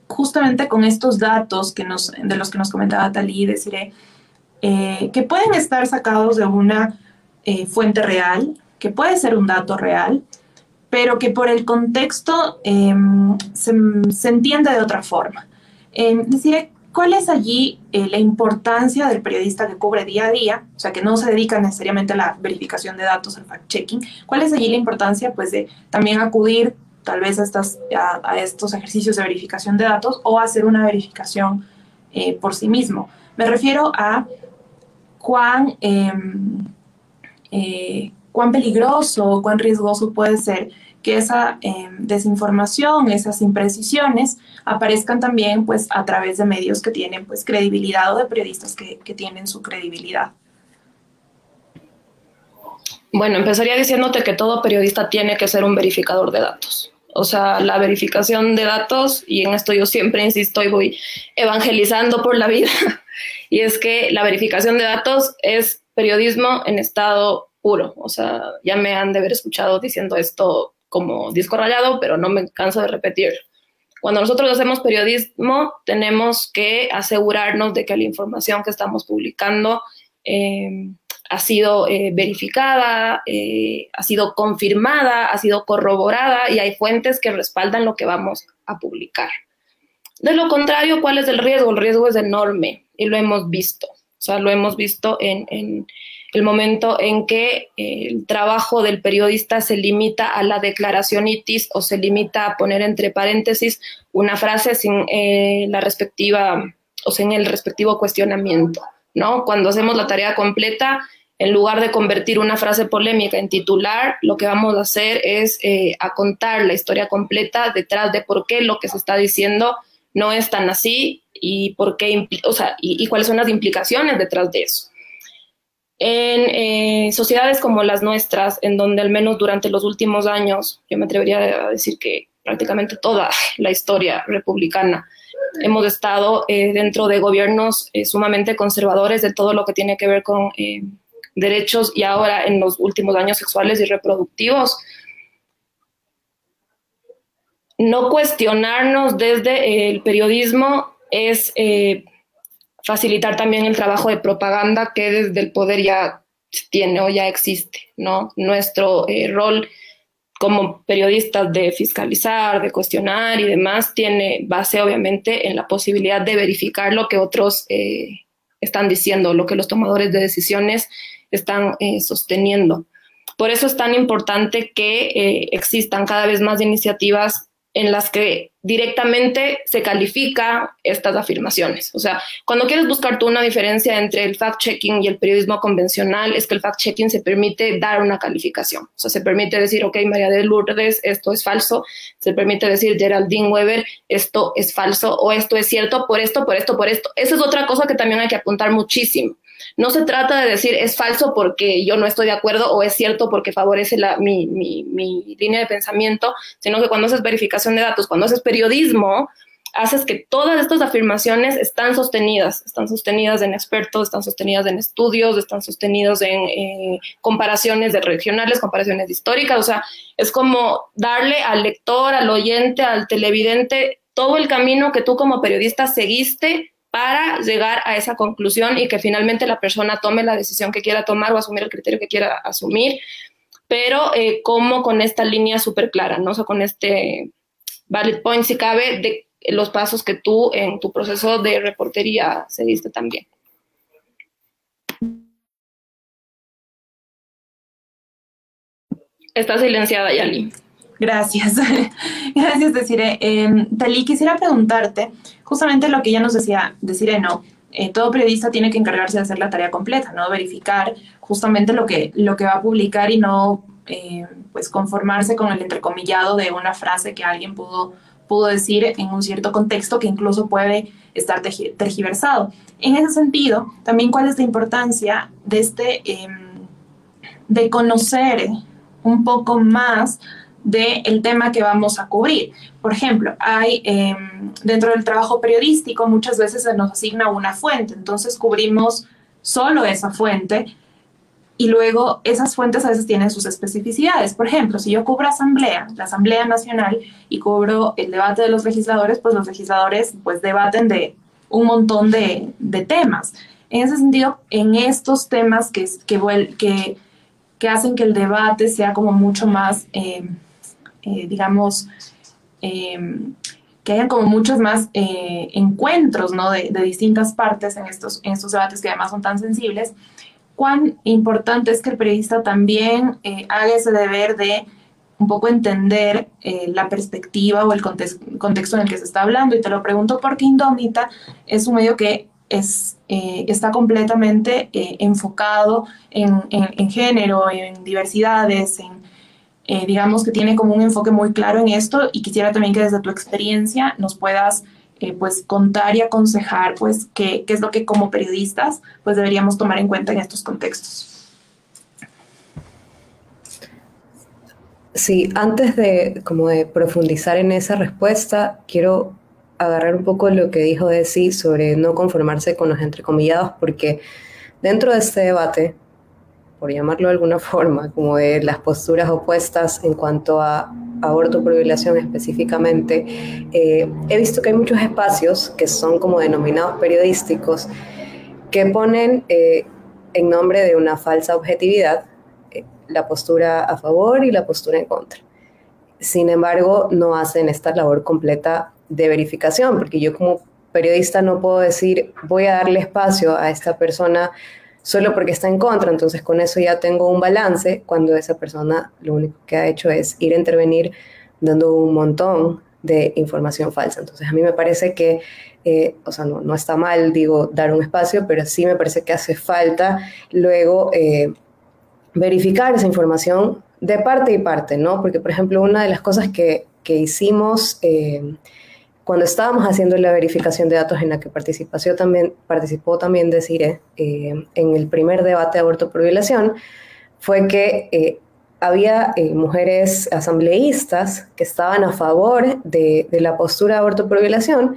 [SPEAKER 2] justamente con estos datos que de los que nos comentaba Talí, deciré, que pueden estar sacados de una fuente real, que puede ser un dato real, pero que por el contexto em, se, entiende de otra forma. Eh, ¿cuál es allí eh, la importancia del periodista que cubre día a día, o sea, que no se dedica necesariamente a la verificación de datos, al fact-checking? ¿Cuál es allí la importancia, pues, de también acudir tal vez a, estas, a, estos ejercicios de verificación de datos o hacer una verificación eh, por sí mismo? Me refiero a cuán em, eh, cuán peligroso, cuán riesgoso puede ser que esa em, desinformación, esas imprecisiones aparezcan también pues a través de medios que tienen pues credibilidad o de periodistas que, que tienen su credibilidad.
[SPEAKER 5] Bueno, empezaría diciéndote que todo periodista tiene que ser un verificador de datos. O sea, la verificación de datos, y en esto yo siempre insisto y voy evangelizando por la vida, y es que la verificación de datos es periodismo en estado puro. O sea, ya me han de haber escuchado diciendo esto como disco rayado, pero no me canso de repetir. Cuando nosotros hacemos periodismo, tenemos que asegurarnos de que la información que estamos publicando eh, ha sido eh, verificada, eh, ha sido confirmada, ha sido corroborada y hay fuentes que respaldan lo que vamos a publicar. De lo contrario, ¿cuál es el riesgo? El riesgo es enorme y lo hemos visto. O sea, lo hemos visto en el momento en que eh, el trabajo del periodista se limita a la declaración itis o se limita a poner entre paréntesis una frase sin eh, la respectiva o sin el respectivo cuestionamiento, ¿no? Cuando hacemos la tarea completa, en lugar de convertir una frase polémica en titular, lo que vamos a hacer es eh, a contar la historia completa detrás de por qué lo que se está diciendo no es tan así y por qué, o sea, y cuáles son las implicaciones detrás de eso en eh, sociedades como las nuestras, en donde al menos durante los últimos años, yo me atrevería a decir que prácticamente toda la historia republicana, hemos estado eh, dentro de gobiernos eh, sumamente conservadores de todo lo que tiene que ver con derechos y ahora en los últimos años sexuales y reproductivos. No cuestionarnos desde el periodismo es facilitar también el trabajo de propaganda que desde el poder ya tiene o ya existe, ¿no? Nuestro eh, rol como periodistas de fiscalizar, de cuestionar y demás, tiene base obviamente en la posibilidad de verificar lo que otros eh, están diciendo, lo que los tomadores de decisiones están eh, sosteniendo. Por eso es tan importante que existan cada vez más iniciativas en las que directamente se califica estas afirmaciones. O sea, cuando quieres buscar tú una diferencia entre el fact-checking y el periodismo convencional, es que el fact-checking se permite dar una calificación. O sea, se permite decir, ok, María de Lourdes, esto es falso. Se permite decir, Geraldine Weber, esto es falso o esto es cierto por esto, por esto, por esto. Esa es otra cosa que también hay que apuntar muchísimo. No se trata de decir es falso porque yo no estoy de acuerdo o es cierto porque favorece la, mi, mi, mi línea de pensamiento, sino que cuando haces verificación de datos, cuando haces periodismo, haces que todas estas afirmaciones están sostenidas, están sostenidas en expertos, están sostenidas en estudios, están sostenidos en eh, comparaciones de regionales, comparaciones históricas, o sea, es como darle al lector, al oyente, al televidente todo el camino que tú como periodista seguiste para llegar a esa conclusión y que finalmente la persona tome la decisión que quiera tomar o asumir el criterio que quiera asumir, pero eh, como con esta línea súper clara, ¿no? O con este valid point, si cabe, de los pasos que tú en tu proceso de reportería seguiste también. Está silenciada, Yali.
[SPEAKER 2] Gracias. Gracias, Desire. Eh, Talí, quisiera preguntarte justamente lo que ya nos decía Desire, no. Eh, todo periodista tiene que encargarse de hacer la tarea completa, ¿no? Verificar justamente lo que, lo que va a publicar y no eh, pues conformarse con el entrecomillado de una frase que alguien pudo, pudo decir en un cierto contexto que incluso puede estar tergiversado. En ese sentido, también cuál es la importancia de, este, em, de conocer un poco más del tema que vamos a cubrir. Por ejemplo, hay em, dentro del trabajo periodístico muchas veces se nos asigna una fuente, entonces cubrimos solo esa fuente y luego esas fuentes a veces tienen sus especificidades. Por ejemplo, si yo cubro asamblea, la Asamblea Nacional y cubro el debate de los legisladores, pues los legisladores pues debaten de un montón de, temas. En ese sentido, en estos temas que, que hacen que el debate sea como mucho más... Em, eh, digamos, em, que hayan como muchos más eh, encuentros ¿no? de, distintas partes en estos, en estos debates que además son tan sensibles, cuán importante es que el periodista también eh, haga ese deber de un poco entender la perspectiva o el contexto en el que se está hablando. Y te lo pregunto porque Indómita es un medio que es, está completamente enfocado en, en, género, en diversidades, en, eh, digamos que tiene como un enfoque muy claro en esto y quisiera también que desde tu experiencia nos puedas eh, pues contar y aconsejar pues qué, qué es lo que como periodistas pues deberíamos tomar en cuenta en estos contextos.
[SPEAKER 3] Sí, antes de como de profundizar en esa respuesta, quiero agarrar un poco lo que dijo Desi sobre no conformarse con los entrecomillados, porque dentro de este debate por llamarlo de alguna forma, como de las posturas opuestas en cuanto a aborto por violación específicamente, eh, he visto que hay muchos espacios que son como denominados periodísticos que ponen eh, en nombre de una falsa objetividad eh, la postura a favor y la postura en contra. Sin embargo, no hacen esta labor completa de verificación, porque yo como periodista no puedo decir voy a darle espacio a esta persona solo porque está en contra. Entonces con eso ya tengo un balance cuando esa persona lo único que ha hecho es ir a intervenir dando un montón de información falsa. Entonces a mí me parece que, eh, o sea, no, no, está mal, digo, dar un espacio, pero sí me parece que hace falta luego eh, verificar esa información de parte y parte, ¿no? Porque, por ejemplo, una de las cosas que, que hicimos... Eh, cuando estábamos haciendo la verificación de datos en la que participó también, participó también Desire eh, en el primer debate de aborto por violación, fue que eh, había eh, mujeres asambleístas que estaban a favor de, de, la postura de aborto por violación,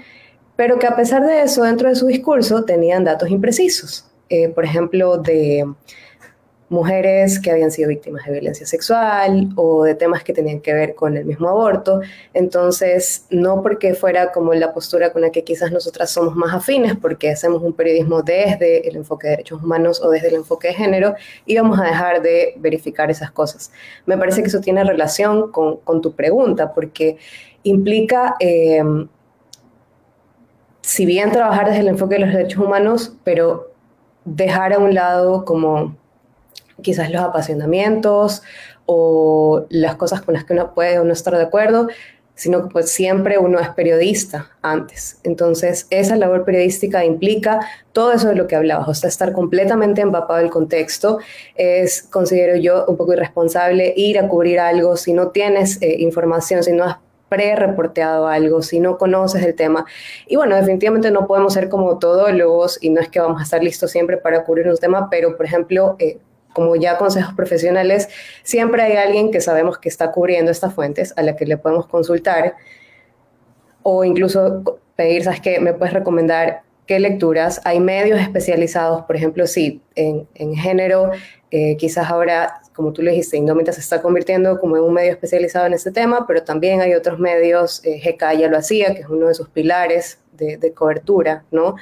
[SPEAKER 3] pero que a pesar de eso, dentro de su discurso tenían datos imprecisos. por ejemplo, de mujeres que habían sido víctimas de violencia sexual o de temas que tenían que ver con el mismo aborto. Entonces, no porque fuera como la postura con la que quizás nosotras somos más afines, porque hacemos un periodismo desde el enfoque de derechos humanos o desde el enfoque de género, íbamos a dejar de verificar esas cosas. Me parece que eso tiene relación con, tu pregunta, porque implica... Em, si bien trabajar desde el enfoque de los derechos humanos, pero dejar a un lado como quizás los apasionamientos o las cosas con las que uno puede o no estar de acuerdo, sino que pues siempre uno es periodista antes. Entonces, esa labor periodística implica todo eso de lo que hablabas, o sea, estar completamente empapado del contexto. Es, considero yo, un poco irresponsable ir a cubrir algo si no tienes eh, información, si no has pre-reporteado algo, si no conoces el tema. Y bueno, definitivamente no podemos ser como todólogos y no es que vamos a estar listos siempre para cubrir un tema, pero por ejemplo, eh, como ya consejos profesionales, siempre hay alguien que sabemos que está cubriendo estas fuentes a la que le podemos consultar o incluso pedir, ¿sabes qué? ¿Me puedes recomendar qué lecturas? Hay medios especializados, por ejemplo, sí, en, género, eh, quizás ahora, como tú le dijiste, Indómita se está convirtiendo como en un medio especializado en este tema, pero también hay otros medios, eh, GK ya lo hacía, que es uno de sus pilares de, cobertura, ¿no?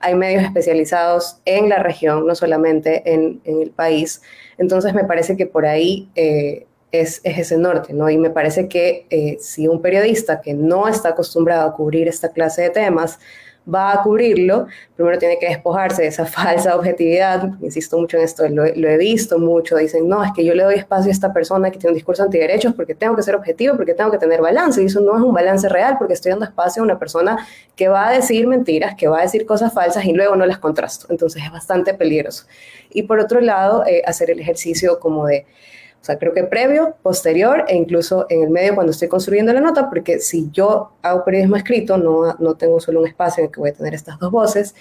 [SPEAKER 3] hay medios especializados en la región, no solamente en, el país. Entonces me parece que por ahí eh, es, ese norte, ¿no? Y me parece que eh, si un periodista que no está acostumbrado a cubrir esta clase de temas, va a cubrirlo, primero tiene que despojarse de esa falsa objetividad, insisto mucho en esto, lo, he visto mucho, dicen, no, es que yo le doy espacio a esta persona que tiene un discurso antiderechos porque tengo que ser objetivo, porque tengo que tener balance, y eso no es un balance real porque estoy dando espacio a una persona que va a decir mentiras, que va a decir cosas falsas y luego no las contrasto, entonces es bastante peligroso. Y por otro lado, eh, hacer el ejercicio como de sea, creo que previo, posterior e incluso en el medio cuando estoy construyendo la nota, porque si yo hago periodismo escrito, no, no tengo solo un espacio en el que voy a tener estas dos voces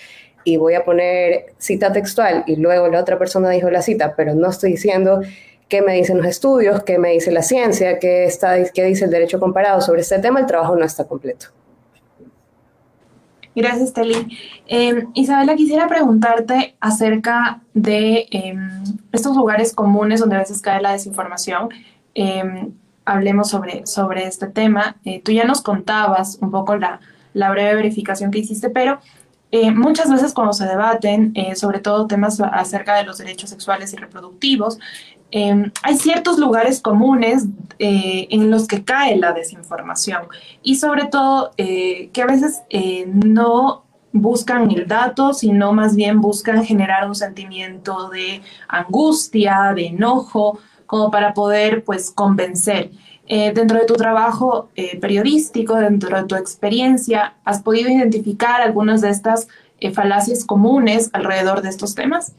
[SPEAKER 3] y voy a poner cita textual y luego la otra persona dijo la cita, pero no estoy diciendo qué me dicen los estudios, qué me dice la ciencia, qué, está, qué dice el derecho comparado sobre este tema, el trabajo no está completo.
[SPEAKER 2] Gracias, Teli. Em, Isabela, quisiera preguntarte acerca de em, estos lugares comunes donde a veces cae la desinformación. Em, hablemos sobre, sobre este tema. Eh, tú ya nos contabas un poco la, la breve verificación que hiciste, pero eh, muchas veces cuando se debaten, eh, sobre todo temas acerca de los derechos sexuales y reproductivos, Em, hay ciertos lugares comunes eh, en los que cae la desinformación y sobre todo eh, que a veces eh, no buscan el dato, sino más bien buscan generar un sentimiento de angustia, de enojo, como para poder pues convencer. dentro de tu trabajo periodístico, dentro de tu experiencia, ¿has podido identificar algunas de estas falacias comunes alrededor de estos temas?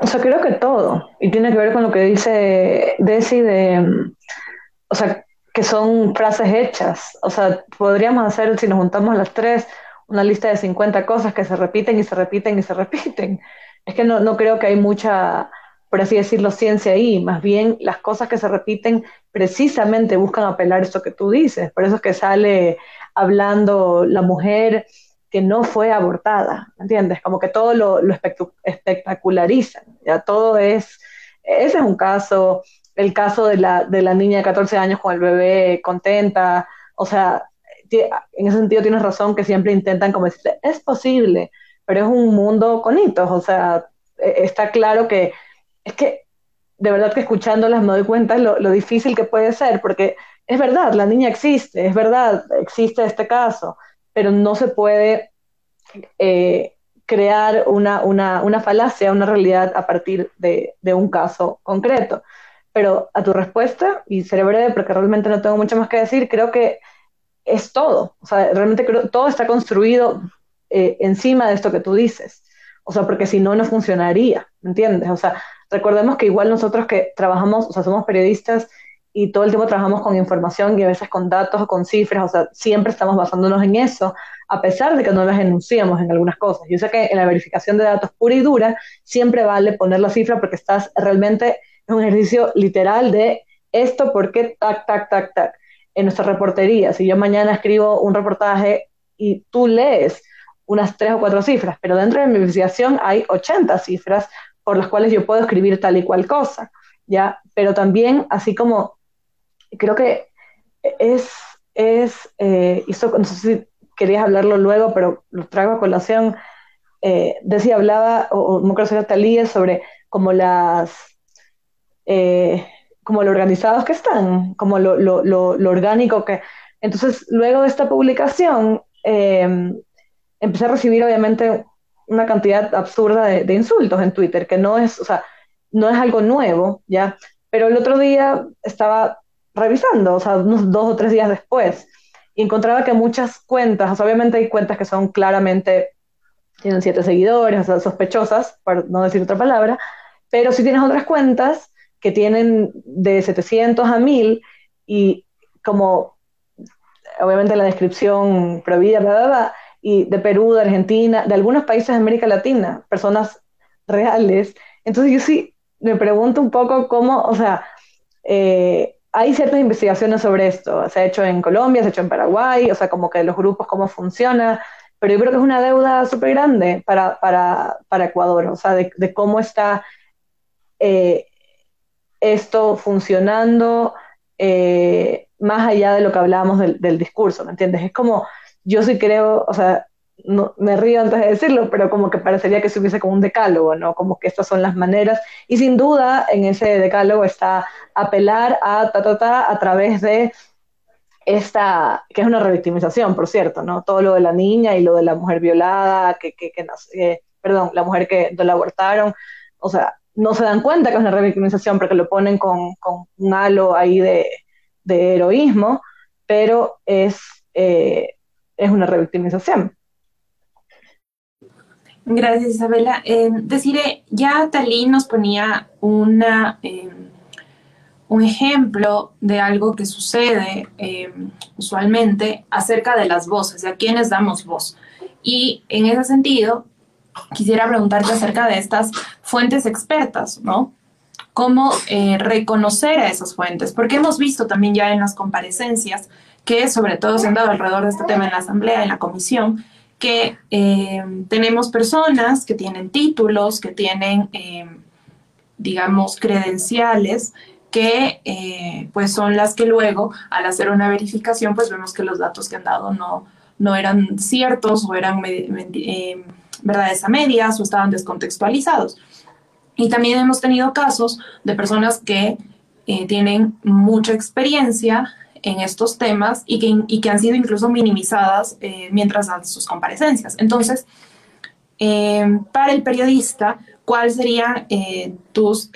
[SPEAKER 4] O sea, creo que todo. Y tiene que ver con lo que dice Desi de, o sea, que son frases hechas. O sea, podríamos hacer, si nos juntamos las tres, una lista de 50 cosas que se repiten y se repiten y se repiten. Es que no, no creo que hay mucha, por así decirlo, ciencia ahí. Más bien, las cosas que se repiten precisamente buscan apelar esto que tú dices. Por eso es que sale hablando la mujer que no fue abortada, ¿entiendes? Como que todo lo, lo espectacularizan, ya todo es, ese es un caso, el caso de la, de la niña de 14 años con el bebé contenta, o sea, en ese sentido tienes razón que siempre intentan como decirte, es posible, pero es un mundo con hitos, o sea, e, está claro que es que de verdad que escuchándolas me doy cuenta lo, lo difícil que puede ser, porque es verdad, la niña existe, es verdad, existe este caso, pero no se puede eh, crear una, una, una, falacia, una realidad a partir de, de, un caso concreto. Pero a tu respuesta, y seré breve porque realmente no tengo mucho más que decir, creo que es todo. O sea, realmente creo, todo está construido eh, encima de esto que tú dices. O sea, porque si no, no funcionaría, ¿me entiendes? O sea, recordemos que igual nosotros que trabajamos, o sea, somos periodistas y todo el tiempo trabajamos con información y a veces con datos o con cifras, o sea, siempre estamos basándonos en eso, a pesar de que no las enunciamos en algunas cosas. Yo sé que en la verificación de datos pura y dura siempre vale poner la cifra porque estás realmente en un ejercicio literal de esto, por qué, tac, tac, tac, tac. En nuestra reportería, si yo mañana escribo un reportaje y tú lees unas tres o cuatro cifras, pero dentro de mi investigación hay 80 cifras por las cuales yo puedo escribir tal y cual cosa, ¿ya? Pero también, así como creo que es, es eh, no sé si querías hablarlo luego, pero lo traigo a colación, eh, decía, hablaba, o, no creo que era Talía, sobre como las, eh, como lo organizados que están, como lo, lo, lo, orgánico que... Entonces, luego de esta publicación, em, empecé a recibir obviamente una cantidad absurda de, de, insultos en Twitter, que no es, o sea, no es algo nuevo, ¿ya? Pero el otro día estaba revisando, o sea, unos dos o tres días después, y encontraba que muchas cuentas, obviamente hay cuentas que son claramente, tienen siete seguidores, o sea, sospechosas, por no decir otra palabra, pero si tienes otras cuentas que tienen de 700 a 1000 y como, obviamente la descripción prohibida, bla, bla, y de Perú, de Argentina, de algunos países de América Latina, personas reales. Entonces yo sí me pregunto un poco cómo, o sea, eh, hay ciertas investigaciones sobre esto. Se ha hecho en Colombia, se ha hecho en Paraguay, o sea, como que los grupos, cómo funciona. Pero yo creo que es una deuda súper grande para, para, para, Ecuador, o sea, de, cómo está eh, esto funcionando eh, más allá de lo que hablábamos del, discurso, ¿me entiendes? Es como, yo sí creo, o sea, no, me río antes de decirlo, pero como que parecería que se hubiese como un decálogo, ¿no? Como que estas son las maneras. Y sin duda en ese decálogo está apelar a ta, a través de esta, que es una revictimización, por cierto, ¿no? Todo lo de la niña y lo de la mujer violada, que, que, que perdón, la mujer que la abortaron, o sea, no se dan cuenta que es una revictimización porque lo ponen con, con un halo ahí de, de heroísmo, pero es, eh, es una revictimización.
[SPEAKER 2] Gracias, Isabela. Eh, deciré, ya Talí nos ponía eh, un ejemplo de algo que sucede eh, usualmente acerca de las voces, de a quienes damos voz. Y en ese sentido, quisiera preguntarte acerca de estas fuentes expertas, ¿no? ¿Cómo reconocer a esas fuentes? Porque hemos visto también ya en las comparecencias que sobre todo se han dado alrededor de este tema en la Asamblea, en la Comisión, que eh, tenemos personas que tienen títulos, que tienen, eh, digamos, credenciales, que eh, pues son las que luego, al hacer una verificación, pues vemos que los datos que han dado no, no eran ciertos o eran verdades a medias o estaban descontextualizados. Y también hemos tenido casos de personas que tienen mucha experiencia en estos temas y que, que han sido incluso minimizadas eh, mientras dan sus comparecencias. Entonces, eh, para el periodista, ¿cuáles serían eh, tus,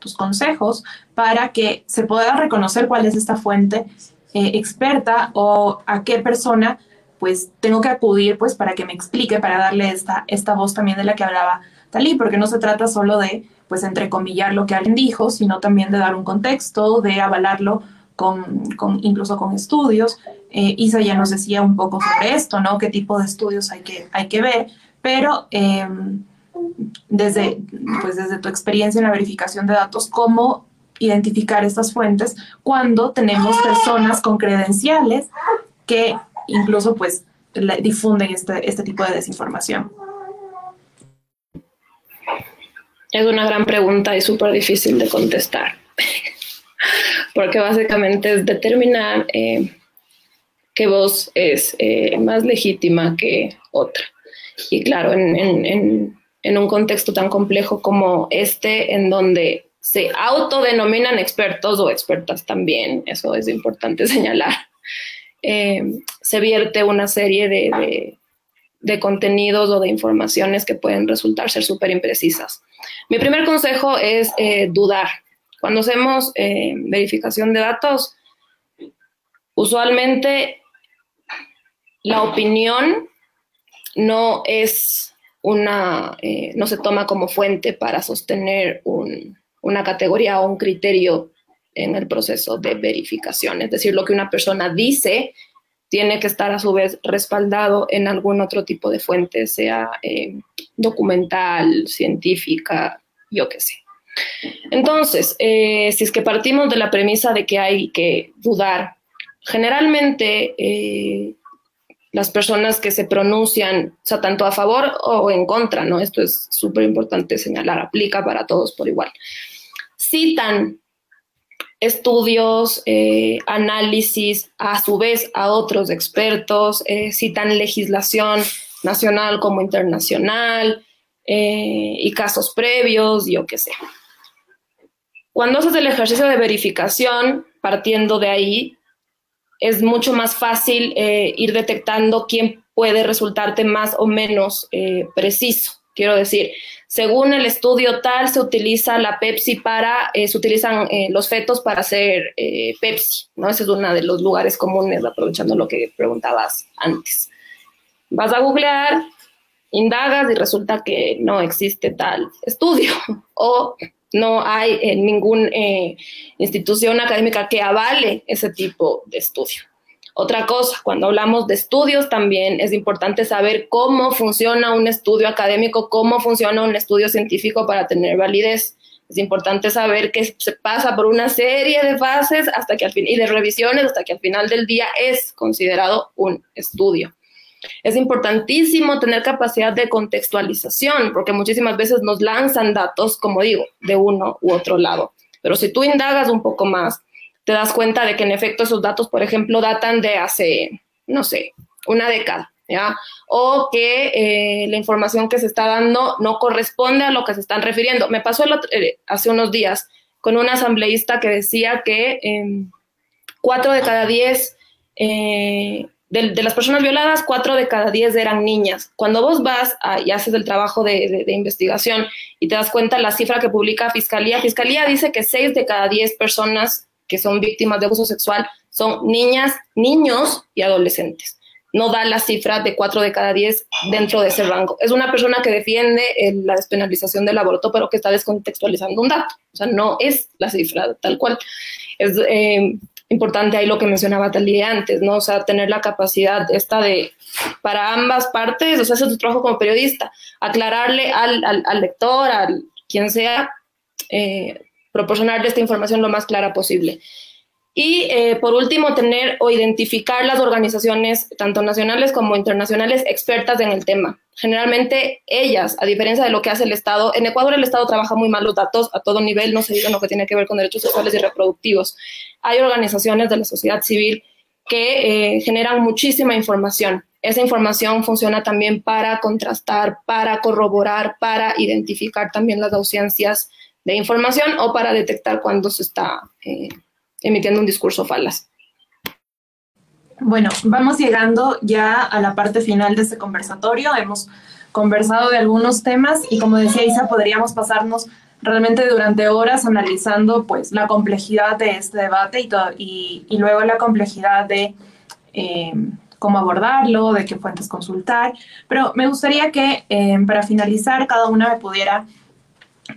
[SPEAKER 2] tus consejos para que se pueda reconocer cuál es esta fuente experta o a qué persona pues tengo que acudir pues para que me explique, para darle esta, esta voz también de la que hablaba Talí, porque no se trata solo de pues entrecomillar lo que alguien dijo, sino también de dar un contexto, de avalarlo con, incluso con estudios. Eh, Isa ya nos decía un poco sobre esto, ¿no? ¿Qué tipo de estudios hay que, hay que ver? Pero em, desde, pues desde tu experiencia en la verificación de datos, ¿cómo identificar estas fuentes cuando tenemos personas con credenciales que incluso pues difunden este, este tipo de desinformación?
[SPEAKER 5] Es una gran pregunta y súper difícil de contestar porque básicamente es determinar eh, qué voz es eh, más legítima que otra. Y claro, en, un contexto tan complejo como este, en donde se autodenominan expertos o expertas también, eso es importante señalar, eh, se vierte una serie de, contenidos o de informaciones que pueden resultar ser súper imprecisas. Mi primer consejo es dudar, cuando hacemos eh, verificación de datos, usualmente la opinión no es una, eh, no se toma como fuente para sostener una categoría o un criterio en el proceso de verificación. Es decir, lo que una persona dice tiene que estar a su vez respaldado en algún otro tipo de fuente, sea eh, documental, científica, yo qué sé. Entonces, eh, si es que partimos de la premisa de que hay que dudar, generalmente eh, las personas que se pronuncian, o sea, tanto a favor o en contra, ¿no? Esto es súper importante señalar, aplica para todos por igual. Citan estudios, eh, análisis, a su vez a otros expertos, citan legislación nacional como internacional y casos previos, yo qué sé. Cuando haces el ejercicio de verificación, partiendo de ahí, es mucho más fácil eh, ir detectando quién puede resultarte más o menos eh, preciso. Quiero decir, según el estudio tal, se utiliza la Pepsi para, eh, se utilizan los fetos para hacer Pepsi, ¿no? Ese es uno de los lugares comunes, aprovechando lo que preguntabas antes. Vas a googlear, indagas y resulta que no existe tal estudio. O no hay eh, ninguna eh, institución académica que avale ese tipo de estudio. Otra cosa, cuando hablamos de estudios también es importante saber cómo funciona un estudio académico, cómo funciona un estudio científico para tener validez. Es importante saber que se pasa por una serie de fases hasta que al fin, y de revisiones hasta que al final del día es considerado un estudio. Es importantísimo tener capacidad de contextualización, porque muchísimas veces nos lanzan datos, como digo, de uno u otro lado. Pero si tú indagas un poco más, te das cuenta de que en efecto esos datos, por ejemplo, datan de hace, no sé, una década ¿ya? O que eh, la información que se está dando no corresponde a lo que se están refiriendo. Me pasó eh, hace unos días con un asambleísta que decía que em, cuatro de cada diez eh, de, las personas violadas, cuatro de cada diez eran niñas. Cuando vos vas y haces el trabajo de, investigación y te das cuenta la cifra que publica Fiscalía, Fiscalía dice que seis de cada diez personas que son víctimas de abuso sexual son niñas, niños y adolescentes. No da la cifra de cuatro de cada diez dentro de ese rango. Es una persona que defiende la despenalización del aborto, pero que está descontextualizando un dato. O sea, no es la cifra tal cual. Eh, importante ahí lo que mencionaba Talía antes, ¿no? O sea, tener la capacidad esta de, para ambas partes, o sea, hacer tu trabajo como periodista, aclararle al, al, lector, al quien sea, eh, proporcionarle esta información lo más clara posible. Y eh, por último, tener o identificar las organizaciones, tanto nacionales como internacionales, expertas en el tema. Generalmente ellas, a diferencia de lo que hace el Estado, en Ecuador el Estado trabaja muy mal los datos a todo nivel, no se diga lo que tiene que ver con derechos sexuales y reproductivos. Hay organizaciones de la sociedad civil que eh, generan muchísima información. Esa información funciona también para contrastar, para corroborar, para identificar también las ausencias de información o para detectar cuando se está... Eh, emitiendo un discurso falaz.
[SPEAKER 2] Bueno, vamos llegando ya a la parte final de este conversatorio. Hemos conversado de algunos temas y como decía Isa, podríamos pasarnos realmente durante horas analizando pues la complejidad de este debate y, y, luego la complejidad de eh, cómo abordarlo, de qué fuentes consultar. Pero me gustaría que eh, para finalizar cada una me pudiera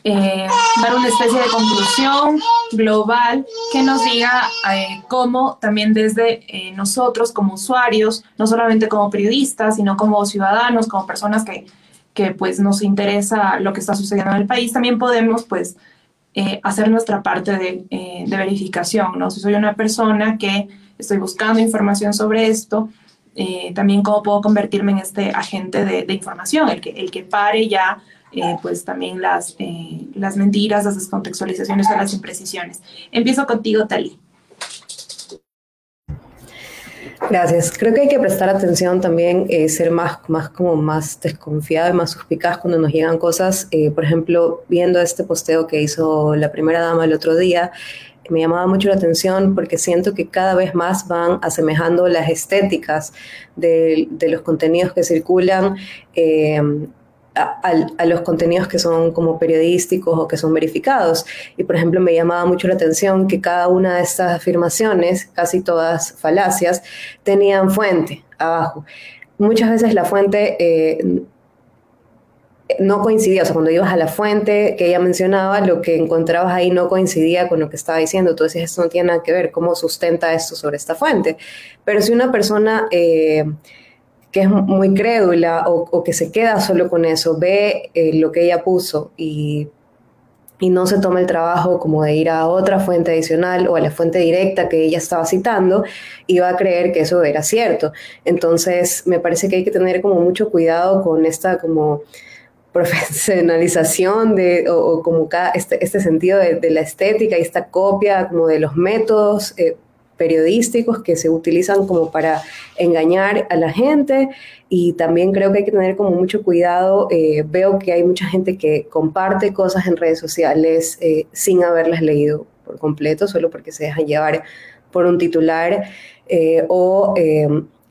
[SPEAKER 2] eh, dar una especie de conclusión global que nos diga eh, cómo también desde eh, nosotros como usuarios, no solamente como periodistas, sino como ciudadanos, como personas que, que pues nos interesa lo que está sucediendo en el país, también podemos pues hacer nuestra parte de, de, verificación, ¿no? Si soy una persona que estoy buscando información sobre esto, también cómo puedo convertirme en este agente de, de información, el que, el que pare ya eh, pues también las, eh, las mentiras, las descontextualizaciones o las imprecisiones. Empiezo contigo, Tali.
[SPEAKER 3] Gracias. Creo que hay que prestar atención también, eh, ser más, más como más desconfiado y más suspicaz cuando nos llegan cosas. por ejemplo, viendo este posteo que hizo la primera dama el otro día, me llamaba mucho la atención porque siento que cada vez más van asemejando las estéticas de, de los contenidos que circulan a, los contenidos que son como periodísticos o que son verificados. Y por ejemplo, me llamaba mucho la atención que cada una de estas afirmaciones, casi todas falacias, tenían fuente abajo. Muchas veces la fuente eh, no coincidía, o sea, cuando ibas a la fuente que ella mencionaba, lo que encontrabas ahí no coincidía con lo que estaba diciendo. Entonces, esto no tiene nada que ver, cómo sustenta esto sobre esta fuente. Pero si una persona... Eh, que es muy crédula o, que se queda solo con eso, ve eh, lo que ella puso y, y, no se toma el trabajo como de ir a otra fuente adicional o a la fuente directa que ella estaba citando y va a creer que eso era cierto. Entonces, me parece que hay que tener como mucho cuidado con esta como profesionalización de, o, como este, este, sentido de, la estética y esta copia como de los métodos eh, periodísticos que se utilizan como para engañar a la gente y también creo que hay que tener como mucho cuidado. Eh, veo que hay mucha gente que comparte cosas en redes sociales eh, sin haberlas leído por completo, solo porque se dejan llevar por un titular eh, o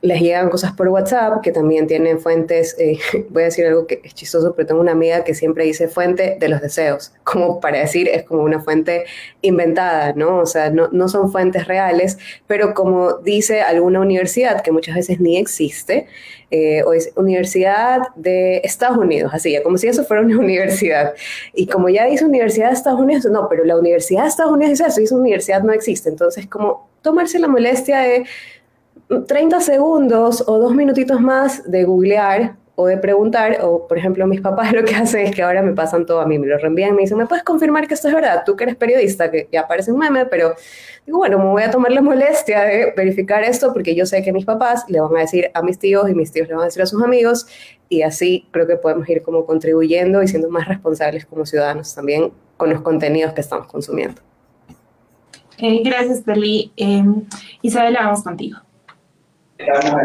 [SPEAKER 3] les llegan cosas por WhatsApp que también tienen fuentes, eh, voy a decir algo que es chistoso, pero tengo una amiga que siempre dice fuente de los deseos, como para decir, es como una fuente inventada, ¿no? O sea, no, no son fuentes reales, pero como dice alguna universidad que muchas veces ni existe, eh, o es Universidad de Estados Unidos, así, como si eso fuera una universidad. Y como ya dice Universidad de Estados Unidos, no, pero la Universidad de Estados Unidos dice eso, y esa universidad no existe. Entonces, como tomarse la molestia de 30 segundos o dos minutitos más de googlear o de preguntar, o por ejemplo mis papás lo que hacen es que ahora me pasan todo a mí, me lo reenvían, me dicen, ¿me puedes confirmar que esto es verdad? Tú que eres periodista, que ya aparece un meme, pero digo, bueno, me voy a tomar la molestia de verificar esto porque yo sé que mis papás le van a decir a mis tíos y mis tíos le van a decir a sus amigos y así creo que podemos ir como contribuyendo y siendo más responsables como ciudadanos también con los contenidos que estamos consumiendo.
[SPEAKER 2] Eh, gracias, Deli. Eh, Isabela, vamos contigo.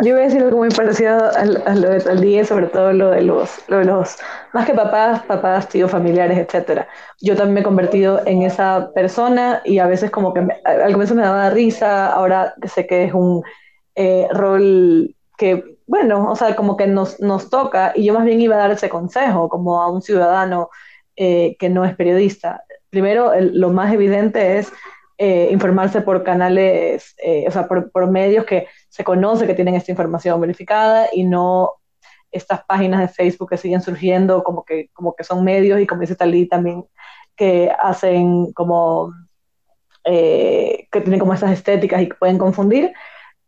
[SPEAKER 4] Yo voy a decir algo muy parecido a, lo de tal sobre todo lo de los, lo de los, más que papás, papás, tíos, familiares, etcétera. Yo también me he convertido en esa persona y a veces como que al comienzo me daba risa, ahora sé que es un eh, rol que, bueno, o sea, como que nos, nos toca y yo más bien iba a dar ese consejo como a un ciudadano eh, que no es periodista. Primero, lo más evidente es eh, informarse por canales, eh, o sea, por, medios que se conoce que tienen esta información verificada y no estas páginas de Facebook que siguen surgiendo como que, como que son medios y como dice Talí también, que hacen como, eh, que tienen como estas estéticas y que pueden confundir.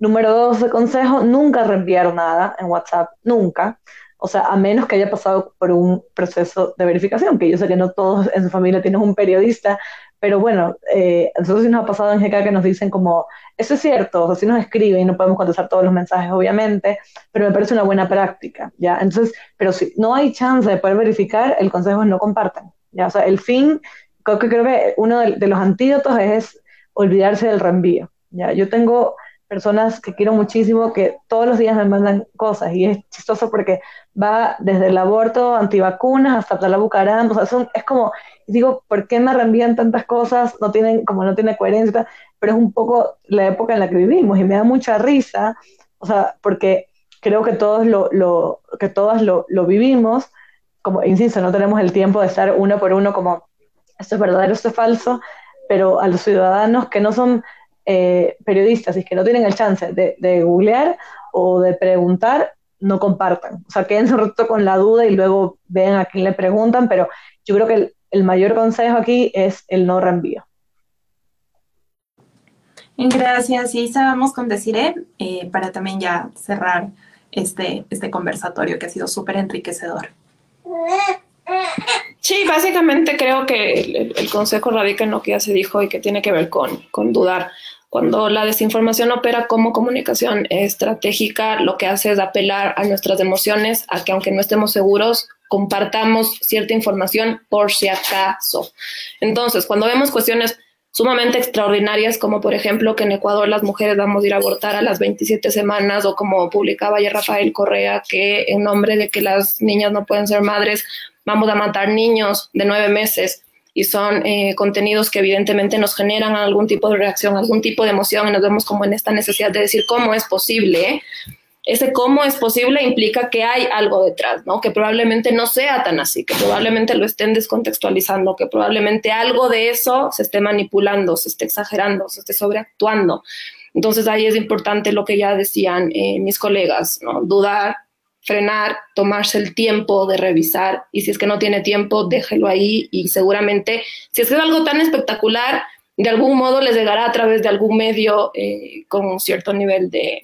[SPEAKER 4] Número dos de consejo, nunca reenviar nada en WhatsApp, nunca. O sea, a menos que haya pasado por un proceso de verificación, que yo sé que no todos en su familia tienen un periodista, pero bueno, eh, nosotros sí nos ha pasado en GK que nos dicen como, eso es cierto, o sea, sí nos escriben y no podemos contestar todos los mensajes, obviamente, pero me parece una buena práctica, ¿ya? Entonces, pero si no hay chance de poder verificar, el consejo es no compartan, ¿ya? O sea, el fin, creo que, creo que uno de, los antídotos es olvidarse del reenvío, ¿ya? Yo tengo personas que quiero muchísimo que todos los días me mandan cosas y es chistoso porque va desde el aborto, antivacunas, hasta la bucaram, o sea, es como, digo, ¿por qué me reenvían tantas cosas? No tienen, como no tiene coherencia, pero es un poco la época en la que vivimos y me da mucha risa, o sea, porque creo que todos lo, lo que todas lo, lo vivimos, como, insisto, no tenemos el tiempo de estar uno por uno como, esto es verdadero, esto es falso, pero a los ciudadanos que no son eh, periodistas y que no tienen el chance de, de, googlear o de preguntar, no compartan. O sea, quédense un rato con la duda y luego vean a quién le preguntan, pero yo creo que el, mayor consejo aquí es el no reenvío.
[SPEAKER 2] Gracias, Isa. Vamos con Desiree eh, para también ya cerrar este, este conversatorio que ha sido súper enriquecedor.
[SPEAKER 5] Sí, básicamente creo que el, el, consejo radica en lo que ya se dijo y que tiene que ver con, con dudar. Cuando la desinformación opera como comunicación estratégica, lo que hace es apelar a nuestras emociones, a que aunque no estemos seguros, compartamos cierta información por si acaso. Entonces, cuando vemos cuestiones sumamente extraordinarias, como por ejemplo que en Ecuador las mujeres vamos a ir a abortar a las 27 semanas, o como publicaba ayer Rafael Correa, que en nombre de que las niñas no pueden ser madres, vamos a matar niños de nueve meses y son eh, contenidos que evidentemente nos generan algún tipo de reacción, algún tipo de emoción y nos vemos como en esta necesidad de decir cómo es posible. Ese cómo es posible implica que hay algo detrás, ¿no? Que probablemente no sea tan así, que probablemente lo estén descontextualizando, que probablemente algo de eso se esté manipulando, se esté exagerando, se esté sobreactuando. Entonces ahí es importante lo que ya decían eh, mis colegas, ¿no? Dudar, frenar, tomarse el tiempo de revisar y si es que no tiene tiempo, déjelo ahí y seguramente si es que es algo tan espectacular, de algún modo les llegará a través de algún medio eh, con un cierto nivel de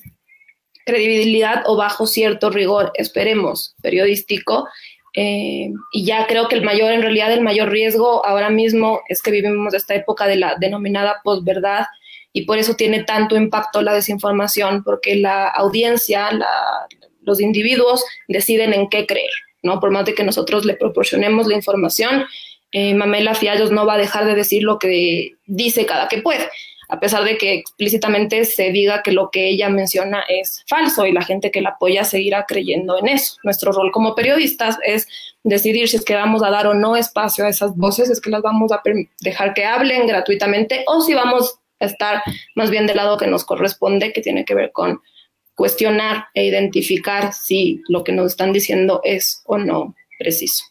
[SPEAKER 5] credibilidad o bajo cierto rigor, esperemos, periodístico. Eh, y ya creo que el mayor, en realidad, el mayor riesgo ahora mismo es que vivimos esta época de la denominada posverdad y por eso tiene tanto impacto la desinformación, porque la audiencia, los individuos deciden en qué creer, ¿no? Por más de que nosotros le proporcionemos la información, eh, Mamela Fiallos no va a dejar de decir lo que dice cada que puede, a pesar de que explícitamente se diga que lo que ella menciona es falso y la gente que la apoya seguirá creyendo en eso. Nuestro rol como periodistas es decidir si es que vamos a dar o no espacio a esas voces, es que las vamos a dejar que hablen gratuitamente o si vamos a estar más bien del lado que nos corresponde, que tiene que ver con cuestionar e identificar si lo que nos están diciendo es o no preciso.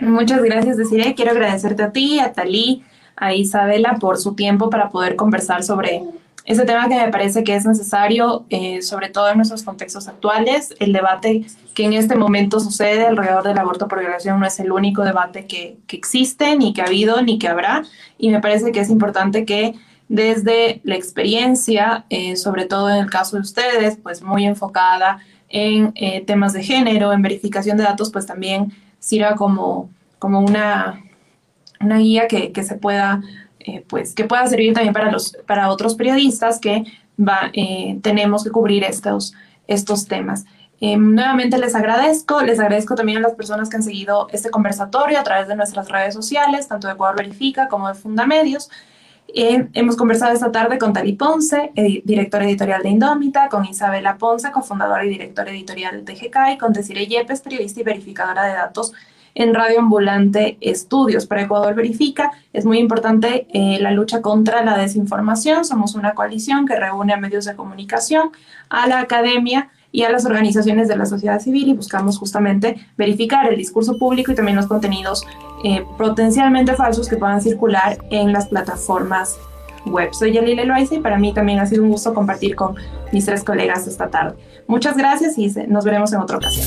[SPEAKER 2] Muchas gracias, Desiree. Quiero agradecerte a ti, a Talí, a Isabela por su tiempo para poder conversar sobre ese tema que me parece que es necesario, eh, sobre todo en nuestros contextos actuales. El debate que en este momento sucede alrededor del aborto por violación no es el único debate que, que existe, ni que ha habido, ni que habrá. Y me parece que es importante que desde la experiencia, eh, sobre todo en el caso de ustedes, pues muy enfocada en eh, temas de género, en verificación de datos, pues también sirva como, como una, una guía que, que se pueda, eh, pues, que pueda servir también para, los, para otros periodistas que va, tenemos que cubrir estos, estos temas. nuevamente les agradezco, les agradezco también a las personas que han seguido este conversatorio a través de nuestras redes sociales, tanto de Ecuador Verifica como de Fundamedios. Eh, hemos conversado esta tarde con Tali Ponce, directora editorial de Indómita, con Isabela Ponce, cofundadora y directora editorial de GK, y con Desiree Yepes, periodista y verificadora de datos en Radio Ambulante Estudios. Para Ecuador Verifica es muy importante eh, la lucha contra la desinformación. Somos una coalición que reúne a medios de comunicación, a la academia y a las organizaciones de la sociedad civil y buscamos justamente verificar el discurso público y también los contenidos eh, potencialmente falsos que puedan circular en las plataformas web. Soy Yalile Loaiza y para mí también ha sido un gusto compartir con mis tres colegas esta tarde. Muchas gracias y nos veremos en otra ocasión.